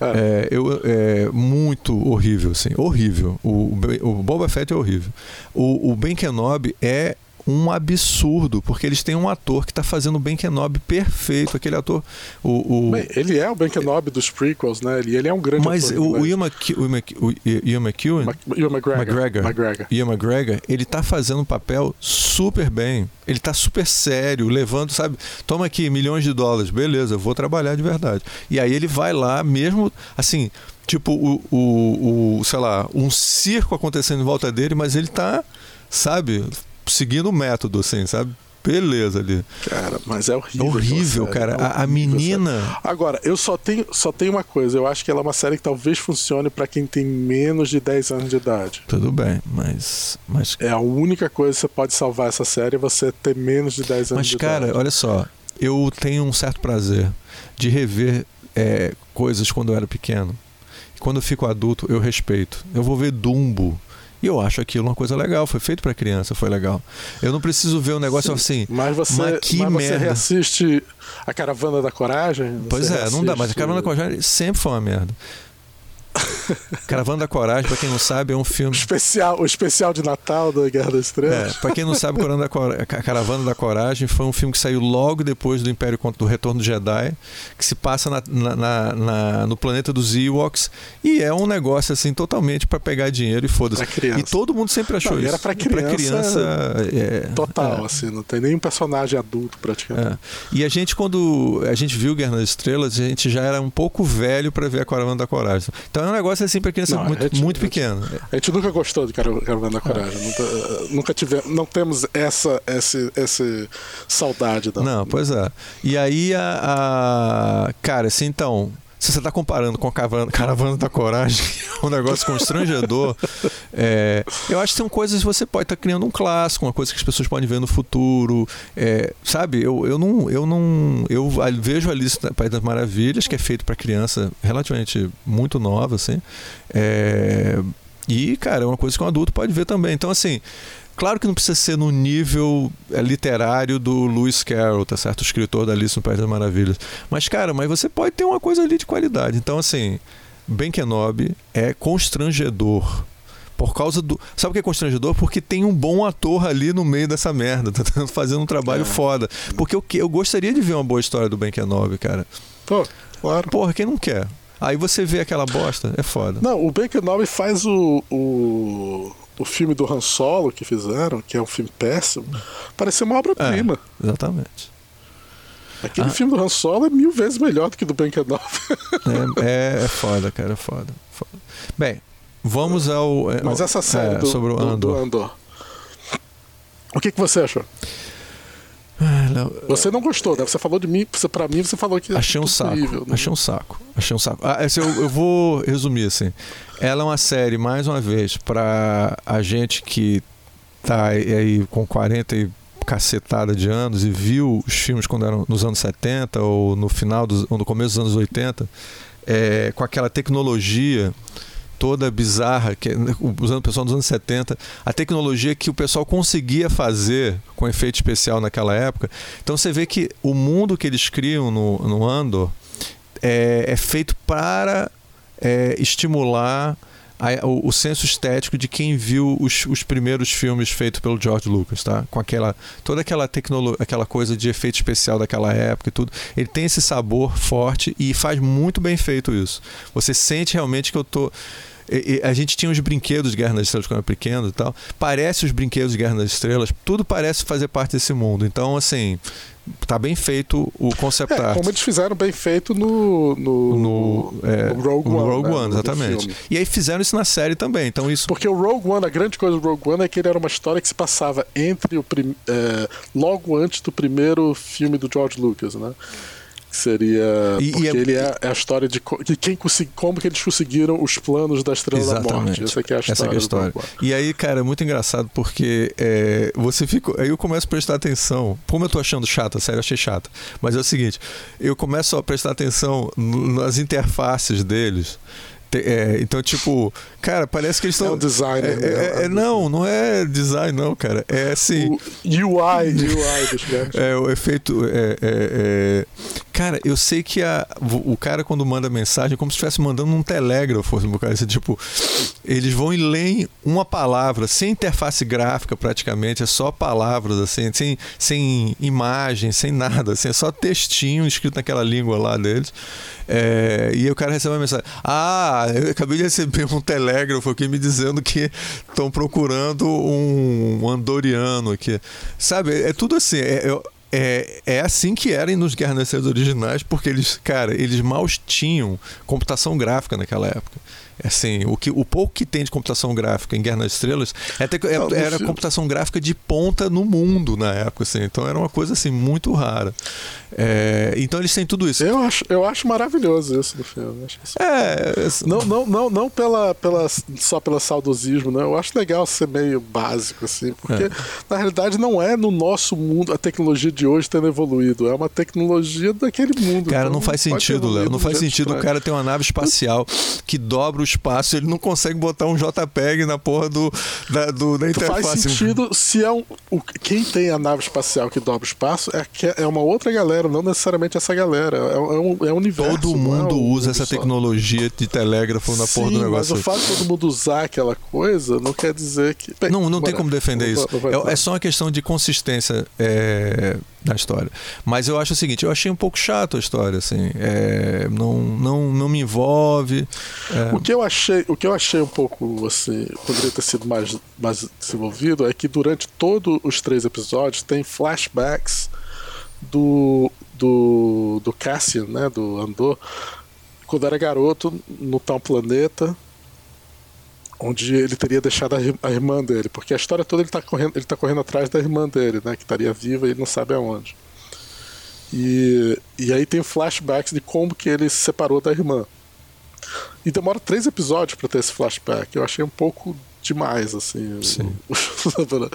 É. É, eu, é muito horrível, assim, horrível. O, o Boba Fett é horrível. O, o Ben Kenobi é um absurdo, porque eles têm um ator que está fazendo o Ben Kenobi perfeito. Aquele ator. O, o- Bem, ele é o Ben Kenobi dos prequels, né? Ele, ele é um grande mas ator. o, o? Ian, Ian McEwan. Ewan McGregor. Ian McGregor, ele tá fazendo um papel super bem. Ele tá super sério, levando, sabe? Toma aqui milhões de dólares, beleza, vou trabalhar de verdade. E aí ele vai lá, mesmo assim, tipo, o, o, o sei lá, um circo acontecendo em volta dele, mas ele tá, sabe, seguindo o método, assim, sabe? Beleza ali. Cara, mas é É horrível. horrível, aquela série, cara. é A, a horrível, menina. Agora, eu só tenho, só tenho uma coisa. Eu acho que ela é uma série que talvez funcione pra quem tem menos de 10 anos de idade. Tudo bem, mas. Mas, É a única coisa que você pode salvar essa série é você ter menos de 10 anos mas de cara, idade. olha só. Eu tenho um certo prazer de rever é, coisas quando eu era pequeno. E quando eu fico adulto, eu respeito. Eu vou ver Dumbo. E eu acho aquilo uma coisa legal. Foi feito pra criança, foi legal. Eu não preciso ver um negócio assim. Mas você, mas que mas você merda. reassiste a Caravana da Coragem? Pois Você é, não dá, mas a Caravana da Coragem sempre foi uma merda. Caravana da Coragem, pra quem não sabe, é um filme. especial, o especial de Natal da Guerra das É, Estrelas. pra quem não sabe, da, Caravana da Coragem foi um filme que saiu logo depois do Império contra do Retorno do Jedi, que se passa na- na- na- no planeta dos Ewoks e é um negócio assim totalmente pra pegar dinheiro e foda-se. Pra. E todo mundo sempre achou Não, isso. era pra criança criança, é, Total, é. assim, não tem nenhum personagem adulto praticamente. É. E a gente, quando a gente viu Guerra nas Estrelas, a gente já era um pouco velho pra ver a Caravana da Coragem. Então é um negócio assim pra criança não, muito, gente, muito pequeno. A gente nunca gostou de Caravana da Coragem. É. Nunca, nunca tivemos, não temos essa, essa, essa saudade. Não. não, pois é. E aí a, a. Cara, assim, então se você está comparando com a Caravana, Caravana da Coragem, um negócio constrangedor. É, eu acho que são coisas que você pode estar tá criando um clássico, uma coisa que as pessoas podem ver no futuro. É, sabe, eu, eu não. Eu não. Eu vejo Alice no País das Maravilhas, que é feito para criança relativamente muito nova, assim. É, e, cara, é uma coisa que um adulto pode ver também. Então, assim. Claro que não precisa ser no nível é, literário do Lewis Carroll, tá certo? O escritor da Alice no País das Maravilhas. Mas, cara, mas você pode ter uma coisa ali de qualidade. Então, assim, Ben Kenobi é constrangedor. Por causa do. Sabe o que é constrangedor? Porque tem um bom ator ali no meio dessa merda, tá fazendo um trabalho é. foda. Porque eu, eu gostaria de ver uma boa história do Ben Kenobi, cara. Pô, claro. Porra, quem não quer? Aí você vê aquela bosta, é foda. Não, o Ben Kenobi faz o, o o filme do Han Solo que fizeram, que é um filme péssimo, parecia uma obra-prima. É, exatamente. Aquele ah. filme do Han Solo é mil vezes melhor do que do Ben Kenobi. é, é, é foda, cara, é foda, foda. Bem, vamos ao. É, Mas essa série é, do, sobre o Andor. Do, do Andor. O que, que você achou? Ah, você não gostou, né? Você falou de mim, você, pra mim você falou que. Achei um saco. Horrível, né? Achei um saco. Achei um saco. Ah, eu, eu vou resumir assim. Ela é uma série, mais uma vez, para a gente que tá aí com 40 e cacetada de anos e viu os filmes quando eram nos anos 70 ou no final dos, ou no começo dos anos 80, é, com aquela tecnologia toda bizarra, que, usando o pessoal dos anos 70, a tecnologia que o pessoal conseguia fazer com efeito especial naquela época. Então você vê que o mundo que eles criam no, no Andor é, é feito para é, estimular a, o, o, senso estético de quem viu os, os, primeiros filmes feitos pelo George Lucas, tá? Com aquela toda aquela tecnologia, aquela coisa de efeito especial daquela época e tudo. Ele tem esse sabor forte e faz muito bem feito isso. Você sente realmente que eu tô a gente tinha os brinquedos de Guerra nas Estrelas quando era pequeno e tal. Parece os brinquedos de Guerra nas Estrelas, tudo parece fazer parte desse mundo. Então, assim, tá bem feito o concept é, art. Como eles fizeram bem feito no, no, no, é, no Rogue One. Rogue né? One exatamente. E aí fizeram isso na série também. Então isso... Porque o Rogue One, a grande coisa do Rogue One é que ele era uma história que se passava entre o prim... é, logo antes do primeiro filme do George Lucas, né? Seria. E, porque e é, ele é, é, a história de, de quem consegui, como que eles conseguiram os planos da Estrela exatamente. da Morte. Essa é a história. É a história. E aí, cara, é muito engraçado porque é, você fica. Aí eu começo a prestar atenção. Como eu tô achando chata, sério, eu achei chata. Mas é o seguinte: eu começo a prestar atenção nas interfaces deles. É, então, tipo, cara, parece que eles estão. É o design. É, né? é, é, não, não é design, não, cara. É assim. O UI, UI dos É, o efeito. É, é, cara, eu sei que a, o cara, quando manda mensagem, é como se estivesse mandando um telégrafo, assim, cara. Assim, tipo, eles vão e leem uma palavra, sem interface gráfica praticamente, é só palavras, assim, sem, sem imagem, sem nada, assim, é só textinho escrito naquela língua lá deles. É, e o cara recebe uma mensagem: Ah, eu acabei de receber um telégrafo aqui me dizendo que estão procurando um andoriano aqui. Sabe, é tudo assim. É, é, é assim que eram nos Guerra originais, porque eles, cara, eles mal tinham computação gráfica naquela época. Assim, o, que, o pouco que tem de computação gráfica em Guerra nas Estrelas até, é, era computação gráfica de ponta no mundo na época, assim. Então era uma coisa assim muito rara. É, então eles têm tudo isso. Eu acho, eu acho maravilhoso isso do filme. Isso... É, não, não, não, não pela, pela, só pelo saudosismo, né? Eu acho legal ser meio básico, assim, porque é. na realidade não é no nosso mundo a tecnologia de hoje tendo evoluído, é uma tecnologia daquele mundo. Cara, então não faz sentido, Léo. Não faz sentido o cara ter uma nave espacial que dobra o espaço, ele não consegue botar um JPEG na porra do, da, do, da interface. Faz sentido se é um. O, quem tem a nave espacial que dobra o espaço é, é uma outra galera, não necessariamente essa galera. É, é um, é um universo. Todo mundo é um usa essa só. tecnologia de telégrafo na Sim, porra do negócio. Mas o fato de todo mundo usar aquela coisa não quer dizer que. Bem, não, não tem como defender isso. É, é, só uma questão de consistência. É na história. Mas eu acho o seguinte, eu achei um pouco chato a história, assim, é, não, não, não me envolve. É... O que eu achei, o que eu achei um pouco assim, poderia ter sido mais, mais desenvolvido é que durante todos os três episódios tem flashbacks do do, do Cassian, né, do Andor, quando era garoto no tal planeta onde ele teria deixado a, irmã dele, porque a história toda ele está correndo, ele tá correndo atrás da irmã dele, né, que estaria viva e ele não sabe aonde. E, e aí tem flashbacks de como que ele se separou da irmã. E demora três episódios para ter esse flashback. Eu achei um pouco demais, assim. Sim.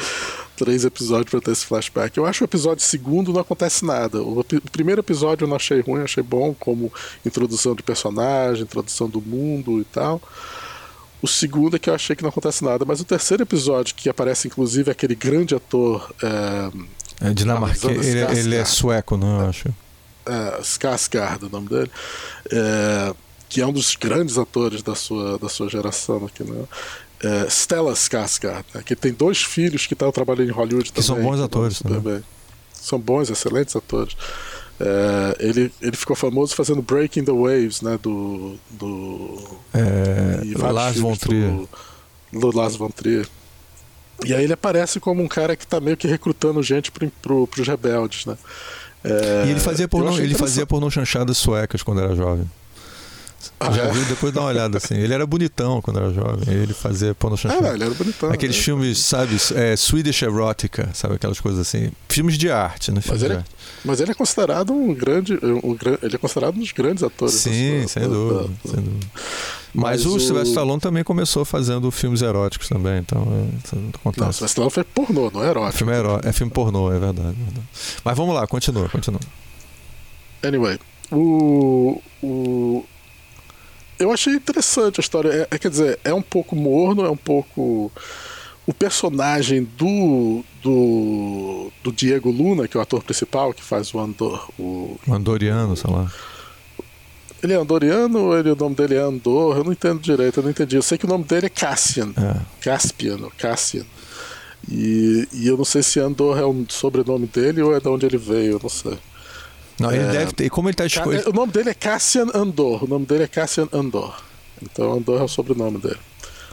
três episódios para ter esse flashback. Eu acho que o episódio segundo não acontece nada. O, o primeiro episódio eu não achei ruim, achei bom, como introdução de personagem, introdução do mundo e tal. O segundo é que eu achei que não acontece nada, mas o terceiro episódio, que aparece inclusive aquele grande ator. É, é dinamarquês, ele, ele, é sueco, não, eu acho. É, Skarsgård, o nome dele. É, que é um dos grandes atores da sua, da sua geração aqui, né? É, Stella Skarsgård, né? que tem dois filhos que estão trabalhando em Hollywood que também. são bons atores também. São bons, excelentes atores. É, ele, ele ficou famoso fazendo Breaking the Waves, né? Do. do é, Lars von Trier. Do, do Lars von Trier. E aí ele aparece como um cara que está meio que recrutando gente para pro, os rebeldes, né? É, e ele fazia pornô, ele fazia pornô chanchadas suecas quando era jovem. Ah, Já é? viu? Depois dá uma olhada assim. Ele era bonitão quando era jovem. Ele fazia porno chanchada. É, ele era bonitão. Aqueles né? filmes, sabe? É, Swedish Erotica, sabe? Aquelas coisas assim. Filmes de arte, né? Mas ele, é, mas ele é considerado um grande. Um, ele é considerado um dos grandes atores. Sim, sem, dúvida, da, sem dúvida. Mas, mas o, o Sylvester Stallone também começou fazendo filmes eróticos também, então é, acontece. Não, o Sylvester Stallone foi pornô, não é erótico. Filme eró é filme pornô, é verdade, é verdade. Mas vamos lá, continua, continua. Anyway, o, o eu achei interessante a história. É, é, quer dizer, é um pouco morno, é um pouco. O personagem do, do, do Diego Luna, que é o ator principal, que faz o Andor. O, o Andoriano, sei lá. Ele é andoriano ou ele, o nome dele é Andor? Eu não entendo direito, eu não entendi. Eu sei que o nome dele é Cassian. É. Caspian, Cassian. E, e eu não sei se Andor é o sobrenome dele ou é de onde ele veio, eu não sei. Não, ele é, deve ter. Como ele está escolhendo. O nome dele é Cassian Andor. O nome dele é Cassian Andor. Então Andor é o sobrenome dele.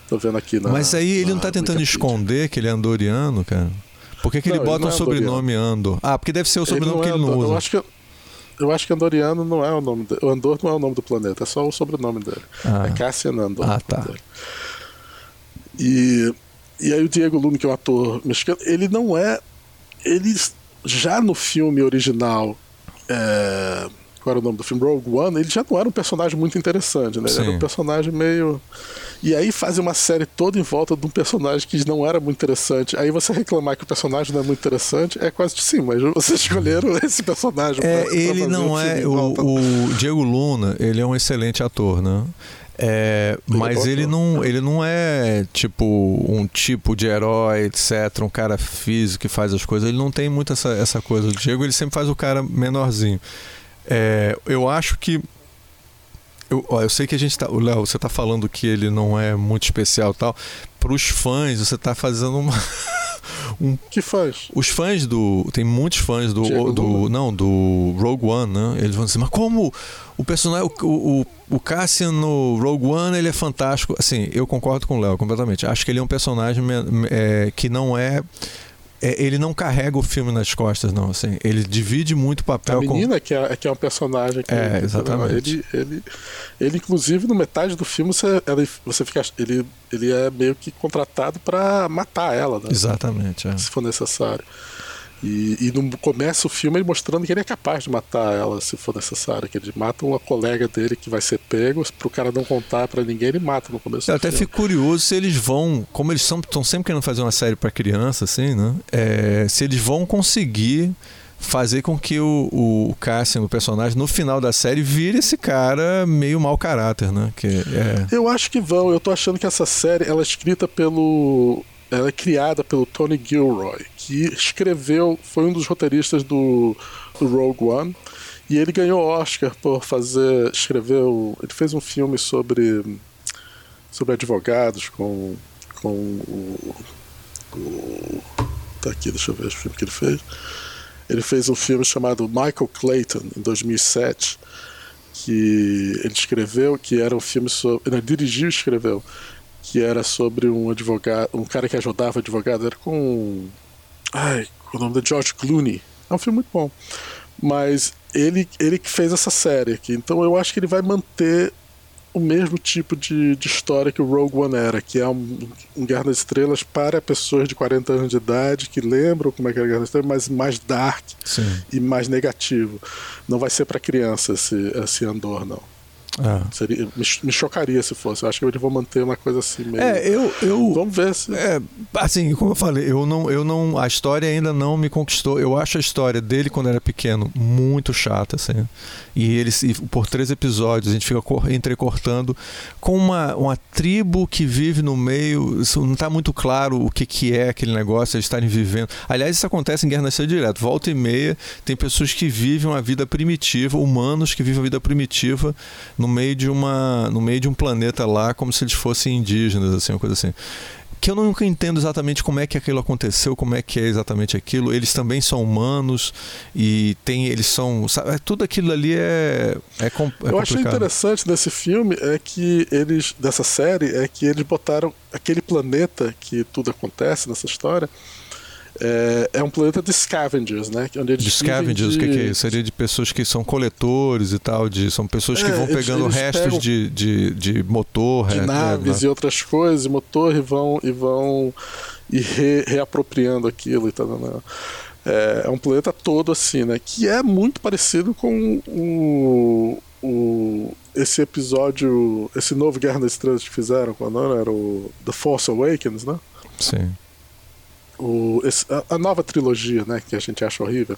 Tô vendo aqui na. Mas aí ele não está tentando esconder que ele é andoriano, cara? Por que, que não, ele bota ele um é sobrenome Andor? Ah, porque deve ser o sobrenome ele que ele não usa. Eu acho que, eu acho que Andoriano não é o nome dele. O Andor não é o nome do planeta, é só o sobrenome dele. Ah. É Cassian Andor. Ah, tá. E, e aí o Diego Luna, que é um ator mexicano, ele não é. Ele já no filme original é, qual era o nome do filme? Rogue One, ele já não era um personagem muito interessante, né? Ele era um personagem meio. E aí fazem uma série toda em volta de um personagem que não era muito interessante. Aí você reclamar que o personagem não é muito interessante é quase de sim, mas vocês escolheram esse personagem. É, pra, ele pra não é. O, o Diego Luna, ele é um excelente ator, né? É, mas ele não, ele não é tipo um tipo de herói, etc. Um cara físico que faz as coisas. Ele não tem muito essa, essa coisa. O Diego ele sempre faz o cara menorzinho. É, eu acho que. Eu, ó, eu sei que a gente tá. O Léo, você tá falando que ele não é muito especial tal. Para os fãs, você tá fazendo uma. um, que fãs? Os fãs do. Tem muitos fãs do. do não, do Rogue One, né? Eles vão dizer, mas como o personagem. O, o, o Cassian no Rogue One ele é fantástico. Assim, eu concordo com o Léo completamente. Acho que ele é um personagem é, que não é é, ele não carrega o filme nas costas, não. Assim, ele divide muito o papel. A menina com... que, é, que é um personagem que é, exatamente. Ele, ele, ele, inclusive, no metade do filme você, ele, você fica, ele, ele é meio que contratado para matar ela, né? Exatamente. É. Se for necessário. E, e no começa o filme ele mostrando que ele é capaz de matar ela se for necessário, que ele mata uma colega dele que vai ser pego, pro cara não contar para ninguém, ele mata no começo Eu até filme. fico curioso se eles vão, como eles estão sempre querendo fazer uma série para criança, assim, né? É, se eles vão conseguir fazer com que o, o Cassian, o personagem, no final da série, vire esse cara meio mau caráter, né? Que é... Eu acho que vão. Eu tô achando que essa série ela é escrita pelo ela é criada pelo Tony Gilroy, que escreveu, foi um dos roteiristas do, do Rogue One, e ele ganhou Oscar por fazer, escreveu, ele fez um filme sobre sobre advogados com com o, o tá aqui, deixa eu ver o filme que ele fez. Ele fez um filme chamado Michael Clayton em 2007, que ele escreveu, que era um filme sobre, ele dirigiu e escreveu que era sobre um advogado, um cara que ajudava advogado, era com. Ai, o nome da George Clooney. É um filme muito bom. Mas ele, ele que fez essa série aqui. Então eu acho que ele vai manter o mesmo tipo de, de história que o Rogue One era, que é um, um Guerra das Estrelas para pessoas de 40 anos de idade que lembram como é que era Guerra das Estrelas, mas mais dark Sim. e mais negativo. Não vai ser para criança esse, esse Andor, não. É. Seria, me, me, chocaria se fosse. Eu acho que eles vão manter uma coisa assim meio. É, eu. eu Vamos ver se. É, assim, como eu falei, eu não, eu não. A história ainda não me conquistou. Eu acho a história dele quando era pequeno muito chata, assim. E eles, e por três episódios, a gente fica entrecortando com uma, uma tribo que vive no meio. Não está muito claro o que, que é aquele negócio, eles estarem vivendo. Aliás, isso acontece em Guerra Nascida Direto. Volta e meia, tem pessoas que vivem uma vida primitiva, humanos que vivem uma vida primitiva no meio de uma no meio de um planeta lá como se eles fossem indígenas assim uma coisa assim que eu nunca entendo exatamente como é que aquilo aconteceu, como é que é exatamente aquilo. Eles também são humanos e tem, eles são, sabe, é, tudo aquilo ali é, é, é Eu achei interessante desse filme é que eles dessa série é que eles botaram aquele planeta que tudo acontece nessa história é, é um planeta de scavengers, né? Onde eles de scavengers, de... o que, que, é isso? Seria de pessoas que são coletores e tal, de, são pessoas que é, vão pegando eles restos de, de, de motor, de é, naves e outras coisas, motor e vão e vão e re, reapropriando aquilo e tal. Né? É, é um planeta todo assim, né? Que é muito parecido com o, o esse episódio, esse novo Guerra das Estrelas que fizeram, quando era o The Force Awakens, né? Sim o, esse, a, a, nova trilogia, né, que a gente acha horrível,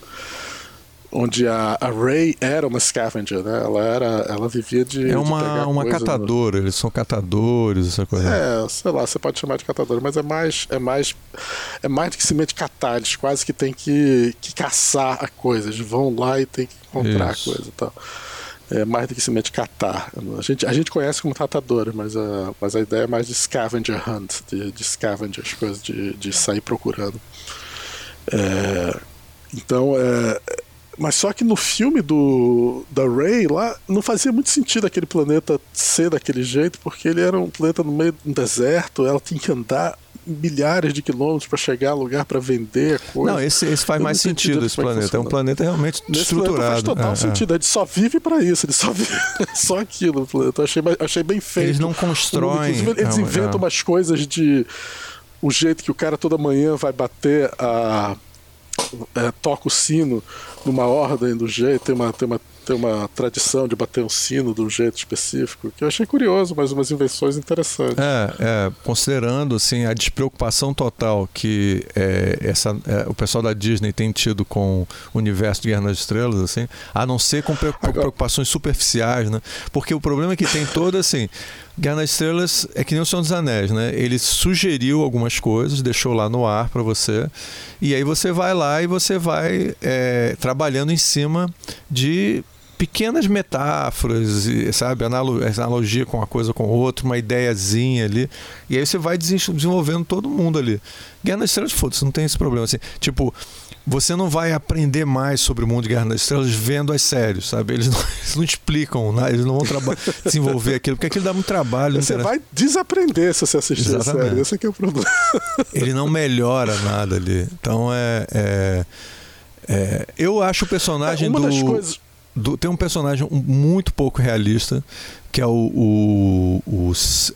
onde a, a Ray era uma scavenger, né? Ela era, ela vivia de é uma de uma catadora, no... eles são catadores, essa coisa. É, sei lá, você pode chamar de catadores, mas é mais é mais é mais do que simplesmente catar, eles quase que tem que, que caçar a coisa, eles vão lá e tem que encontrar Isso. a coisa e tal é, mais do que simplesmente catar. A gente, a gente conhece como catadores, mas a, mas a ideia é mais de scavenger hunt, de, de scavenger, as coisas de, de sair procurando. É, então, é, mas só que no filme do da Ray lá não fazia muito sentido aquele planeta ser daquele jeito, porque ele era um planeta no meio de um deserto, ela tinha que andar milhares de quilômetros para chegar a lugar para vender coisa. Não, esse, esse faz mais sentido, esse planeta. É um planeta realmente Nesse estruturado. faz total é, é. sentido. Ele só vive para isso, ele só vive só aquilo. Eu achei, achei bem feito. Eles não constroem. Inclusive, eles inventam é. umas coisas de o jeito que o cara toda manhã vai bater a é, toca o sino numa ordem do jeito, tem uma, tem uma tem uma tradição de bater um sino de um jeito específico, que eu achei curioso, mas umas invenções interessantes. É, é considerando assim, a despreocupação total que é, essa, é, o pessoal da Disney tem tido com o universo de Guerra nas Estrelas, assim, a não ser com preocupações superficiais, né? Porque o problema é que tem todo assim. Guerra nas Estrelas é que nem o Senhor dos Anéis, né? Ele sugeriu algumas coisas, deixou lá no ar para você, e aí você vai lá e você vai é, trabalhando em cima de pequenas metáforas, sabe? Analogia com uma coisa com outra, uma ideiazinha ali. E aí você vai desenvolvendo todo mundo ali. Guerra nas Estrelas, foda-se, não tem esse problema. Assim, tipo, você não vai aprender mais sobre o mundo de Guerra nas Estrelas vendo as séries, sabe? Eles não, eles não explicam, né? eles não vão desenvolver aquilo, porque aquilo dá muito trabalho. Você vai desaprender se você assistir Exatamente. a série, esse é o problema. Ele não melhora nada ali. Então é. é, é eu acho o personagem é, do. Coisas do, tem um personagem muito pouco realista, que é o, o, o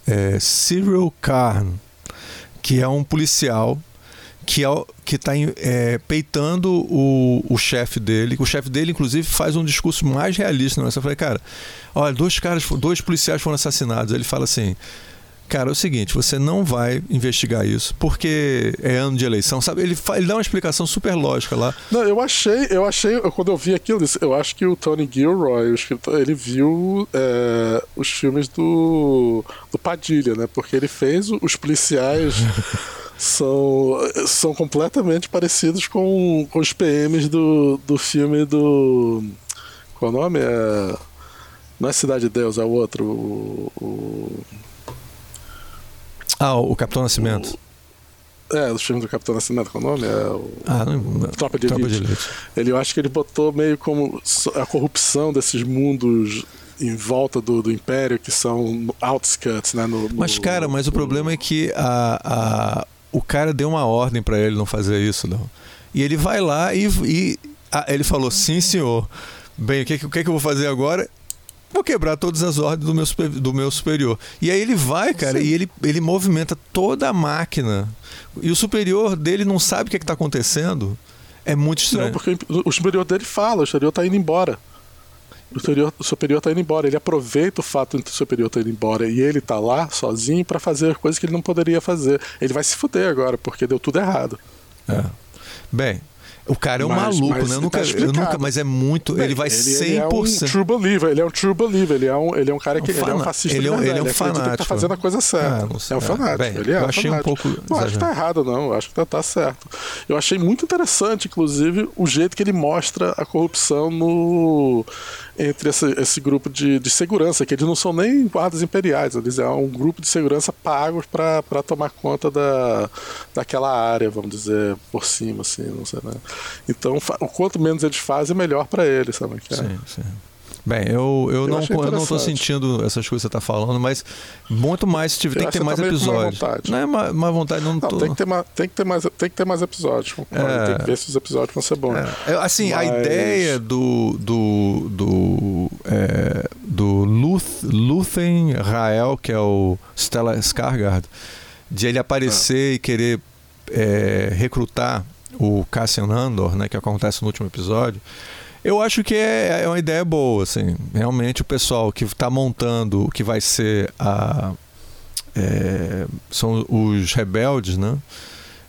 é, Cyril Karn, que é um policial que é, que está é, peitando o, o chefe dele. O chefe dele, inclusive, faz um discurso mais realista. Né? Eu falei, cara, olha, dois caras, dois policiais foram assassinados. Ele fala assim: Cara, é o seguinte, você não vai investigar isso porque é ano de eleição, sabe? Ele, ele dá uma explicação super lógica lá. Não, eu achei, eu achei, quando eu vi aquilo, eu acho que o Tony Gilroy, o escritor, ele viu é, os filmes do, do Padilha, né? Porque ele fez os policiais. são, são completamente parecidos com, com os PMs do, do filme do. Qual é o nome? É, não é Cidade de Deus, é o outro. O, o ah, o Capitão Nascimento. O, é, os filmes do Capitão Nascimento, qual é o nome? É o, ah, não, não. Tropa, de, Tropa Elite. de Elite. Ele, eu acho que ele botou meio como a corrupção desses mundos em volta do, do Império, que são outskirts, né? No, no, mas, cara, mas o problema é que a, a, o cara deu uma ordem para ele não fazer isso, não. E ele vai lá e, e a, ele falou, sim, senhor. Bem, o que, o que, que eu vou fazer agora? Vou quebrar todas as ordens do meu, super, do meu superior. E aí ele vai, cara, Sim. e ele, ele movimenta toda a máquina. E o superior dele não sabe o que é está acontecendo. É muito estranho. Não, porque o superior dele fala, o superior está indo embora. O superior, o superior tá indo embora. Ele aproveita o fato de o superior tá indo embora e ele tá lá sozinho para fazer coisas que ele não poderia fazer. Ele vai se fuder agora, porque deu tudo errado. É. Bem, o cara é um mas, maluco, mas né? Eu nunca, tá eu nunca, mas é muito. Bem, ele vai ele, 100%. Ele é um true believer, ele é um true believer, ele é um, ele é um cara que. É um ele é um fascista ele, é, ele é um fanático. Ele tá fazendo a coisa certa. Ah, é um fanático. Bem, ele é eu achei fanático. um pouco. Não acho que tá errado, não. Eu acho que tá, tá certo. Eu achei muito interessante, inclusive, o jeito que ele mostra a corrupção no entre esse, esse grupo de, de segurança, que eles não são nem guardas imperiais, eles é um grupo de segurança pagos para tomar conta da, daquela área, vamos dizer, por cima, assim, não sei, né? Então, o quanto menos eles fazem, melhor para eles, sabe? É. Sim, sim. Bem, eu, eu, eu não eu não estou sentindo essas coisas que você está falando, mas muito mais tive, tem que ter mais tá episódios. Não é má, má vontade, não, não tô... tem que ter mais, tem que ter mais, tem que ter mais episódios. É... Tem que ver se os episódios vão ser bons. É. Assim, mas... a ideia do do do, é, do Luth, Luthen Rael, que é o Stella Skargard, de ele aparecer e querer é, recrutar o Cassian Andor, né, que acontece no último episódio. Eu acho que é, é uma ideia boa, assim. Realmente o pessoal que está montando o que vai ser a. É, são os rebeldes, né?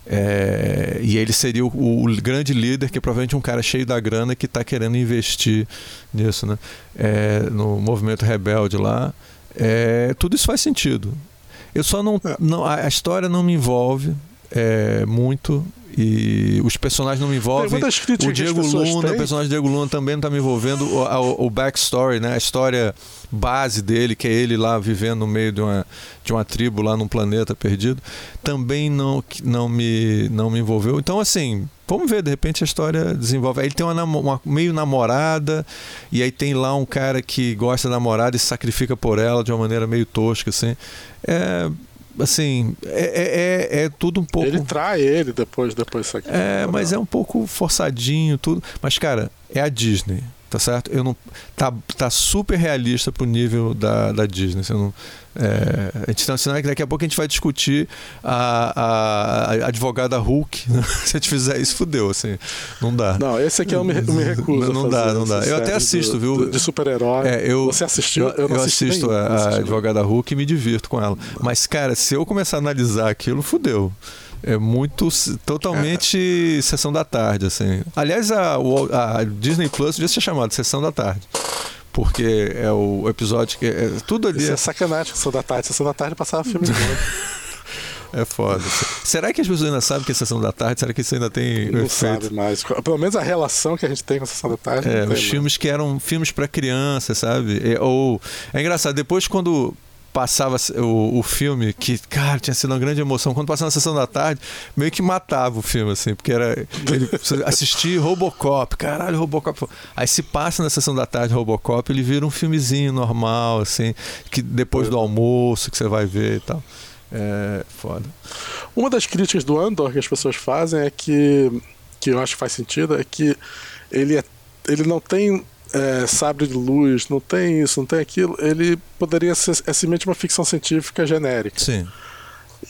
É, e ele seria o, o, grande líder, que é provavelmente um cara cheio da grana que está querendo investir nisso, né? É, no movimento rebelde lá. É, tudo isso faz sentido. Eu só não, é. não a história não me envolve é, muito e os personagens não me envolvem. O Diego Luna, têm. o personagem Diego Luna também não está me envolvendo. O, o, o, backstory, né? a história base dele, que é ele lá vivendo no meio de uma, de uma tribo lá num planeta perdido, também não, não, me, não me envolveu. Então, assim, vamos ver, de repente a história desenvolve. Aí ele tem uma, uma, meio namorada, e aí tem lá um cara que gosta da namorada e sacrifica por ela de uma maneira meio tosca, assim. É assim, é, é, é, tudo um pouco. Ele trai ele depois, depois isso aqui. É, mas é um pouco forçadinho, tudo. Mas, cara, é a Disney, tá certo? Eu não. Tá, tá super realista pro nível da, da Disney. Você não, é, a gente está ensinando que daqui a pouco a gente vai discutir a, a, a advogada Hulk. Né? Se a gente fizer isso, fudeu, assim. Não dá. Não, esse aqui eu me, eu me recuso. Não, não dá, não dá. Eu até assisto, do, viu? De super-herói. É, eu, Você assistiu? Eu, eu, assisto a, a advogada Hulk e me divirto com ela. Mas, cara, se eu começar a analisar aquilo, fudeu. É muito. totalmente é. sessão da tarde, assim. Aliás, a, a Disney Plus devia ser chamada Sessão da Tarde porque é o episódio que é, tudo ali. Isso é sacanagem, Sessão da Tarde. Sessão da Tarde passava filme É foda. Será que as pessoas ainda sabem que é Sessão da Tarde? Será que isso ainda tem não efeito? sabe mais. Pelo menos a relação que a gente tem com a Sessão da Tarde. É, os filmes que eram filmes para criança, sabe? É, ou é engraçado. Depois quando passava o, o filme, que, cara, tinha sido uma grande emoção. Quando passava na sessão da tarde, meio que matava o filme, assim, porque era. Ele, assistir Robocop, caralho, Robocop. Aí se passa na sessão da tarde Robocop, ele vira um filmezinho normal, assim, que depois do almoço que você vai ver e tal. É foda. Uma das críticas do Andor que as pessoas fazem é que, que eu acho que faz sentido, é que ele, é, ele não tem é, sabre de luz, não tem isso, não tem aquilo, ele poderia ser é simplesmente uma ficção científica genérica. Sim.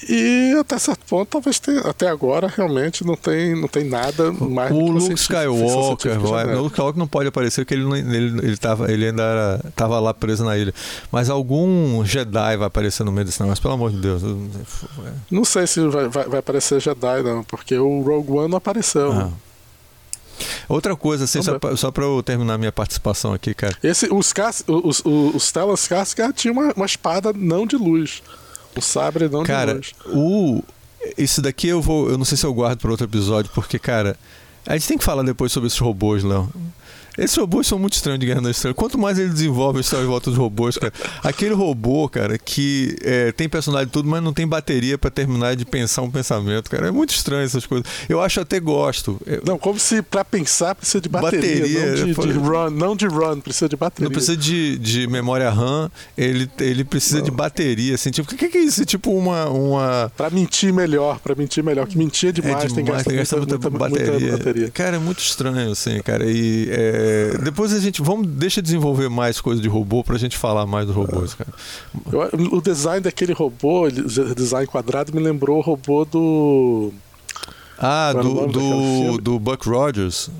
E até certo ponto, talvez tenha, até agora realmente não tem, não tem nada mais. O Luke Skywalker, vai, o Luke Skywalker não pode aparecer porque ele, ele, ele, tava, ele ainda estava lá preso na ilha. Mas algum Jedi vai aparecer no meio desse negócio, pelo amor de Deus. Não sei se vai, vai, vai aparecer Jedi, não, porque o Rogue One não apareceu. Ah. Outra coisa, assim, só, pra eu terminar minha participação aqui, cara. Esse, os, Cas, os, os, os Stellan Skarsgård tinha uma, uma espada não de luz. O sabre não cara, de luz. O, isso daqui eu vou. Eu não sei se eu guardo para outro episódio, porque, cara, a gente tem que falar depois sobre esses robôs, Léo. Esses robôs são muito estranhos de Guerra nas Estrelas. Quanto mais ele desenvolve a história de volta dos robôs, cara. Aquele robô, cara, que é, tem personagem e tudo, mas não tem bateria para terminar de pensar um pensamento, cara. É muito estranho essas coisas. Eu acho até gosto. Não, como se para pensar precisa de bateria, bateria não, de, de, run, não de run, precisa de bateria. Não precisa de, de memória RAM, ele, ele precisa não. de bateria, assim. Tipo, o que, que é isso? Tipo uma. uma... Para mentir melhor, para mentir melhor. Que mentir é demais, é demais tem que gastar, muita, muita, muita, bateria. muita, bateria. Cara, é muito estranho, assim, cara. E. É É, depois a gente. Vamos, deixa desenvolver mais coisa de robô pra gente falar mais dos robôs, cara. o design daquele robô, design quadrado, me lembrou o robô do. Ah, do, do, do Buck Rogers.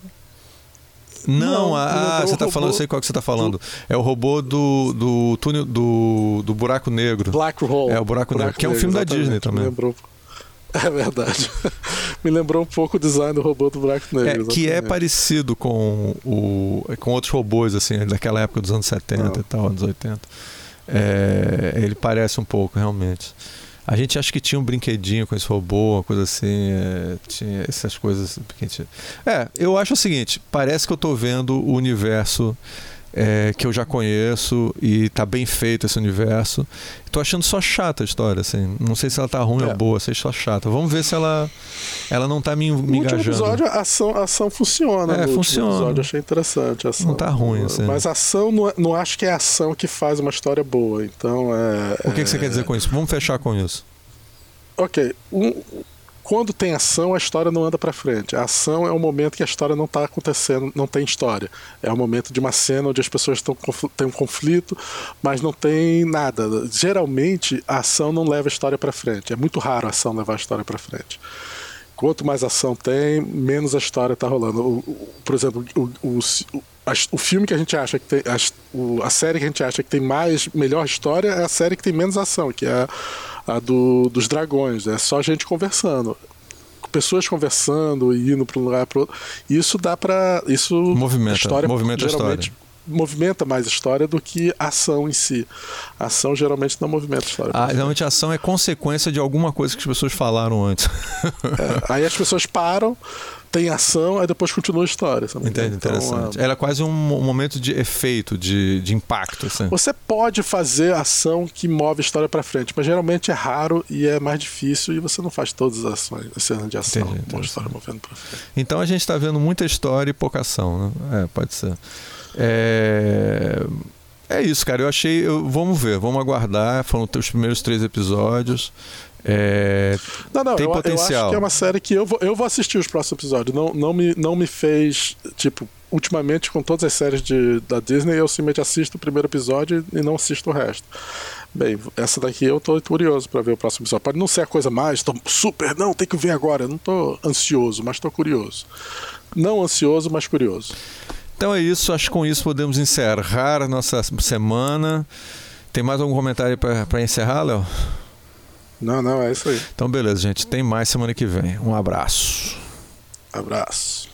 Não, não ah, você tá falando, eu sei qual que você tá falando. Do... É o robô do, do túnel do, do buraco negro. Black Hole. É o buraco, buraco negro, que é um filme da Disney também. Lembrou. É verdade. Me lembrou um pouco o design do robô do Black Negro. É, que é parecido com, o, com outros robôs, assim, daquela época dos anos 70 não. e tal, anos 80. É, ele parece um pouco, realmente. A gente acha que tinha um brinquedinho com esse robô, uma coisa assim, é, tinha essas coisas. É, eu acho o seguinte: parece que eu estou vendo o universo é, que eu já conheço e tá bem feito esse universo. Tô achando só chata a história, assim. Não sei se ela tá ruim é. ou boa, sei só chata. Vamos ver se ela, ela não tá me, me no engajando. No episódio, a ação, a ação funciona. É, funciona. episódio, achei interessante. Ação. Não tá ruim, assim. Mas a ação, não, é, não acho que é a ação que faz uma história boa. Então é. O que, é... que você quer dizer com isso? Vamos fechar com isso. Ok. Um, quando tem ação, a história não anda para frente. A ação é o momento que a história não está acontecendo, não tem história. É o momento de uma cena onde as pessoas estão têm um conflito, mas não tem nada. Geralmente, a ação não leva a história para frente. É muito raro a ação levar a história para frente. Quanto mais ação tem, menos a história está rolando. O, o, por exemplo, o, o, o filme que a gente acha que tem. A, a série que a gente acha que tem mais melhor história é a série que tem menos ação, que é a do, dos dragões. É só gente conversando. Pessoas conversando e indo para um lugar para outro. Isso dá para. Isso. Movimenta, história, movimenta a história. Movimenta mais a história do que a ação em si. A ação geralmente não movimenta a história. Ah, geralmente a ação é consequência de alguma coisa que as pessoas falaram antes. É, aí as pessoas param, tem ação, aí depois continua a história. Sabe? Entende, então, interessante. É... Ela é quase um momento de efeito, de, de impacto. Assim. Você pode fazer ação que move a história para frente, mas geralmente é raro e é mais difícil e você não faz todas as ações, as cenas de ação Entendi, com a história movendo para frente. Então a gente está vendo muita história e pouca ação, né? É, pode ser. É... É isso, cara. Eu achei. Eu, vamos ver, vamos aguardar. Foram os primeiros três episódios. É, não, não, tem eu, potencial. Eu acho que é uma série que eu vou, eu vou assistir os próximos episódios. Não, não, me, não me fez, tipo, ultimamente com todas as séries de, da Disney, eu simplesmente assisto o primeiro episódio e não assisto o resto. Bem, essa daqui eu tô curioso para ver o próximo episódio. Pode não ser a coisa mais, tô super, não, tem que ver agora. Eu não tô ansioso, mas tô curioso. Não ansioso, mas curioso. Então é isso, acho que com isso podemos encerrar a nossa semana. Tem mais algum comentário para encerrar, Léo? Não, não, é isso aí. Então, beleza, gente. Tem mais semana que vem. Um abraço. Abraço.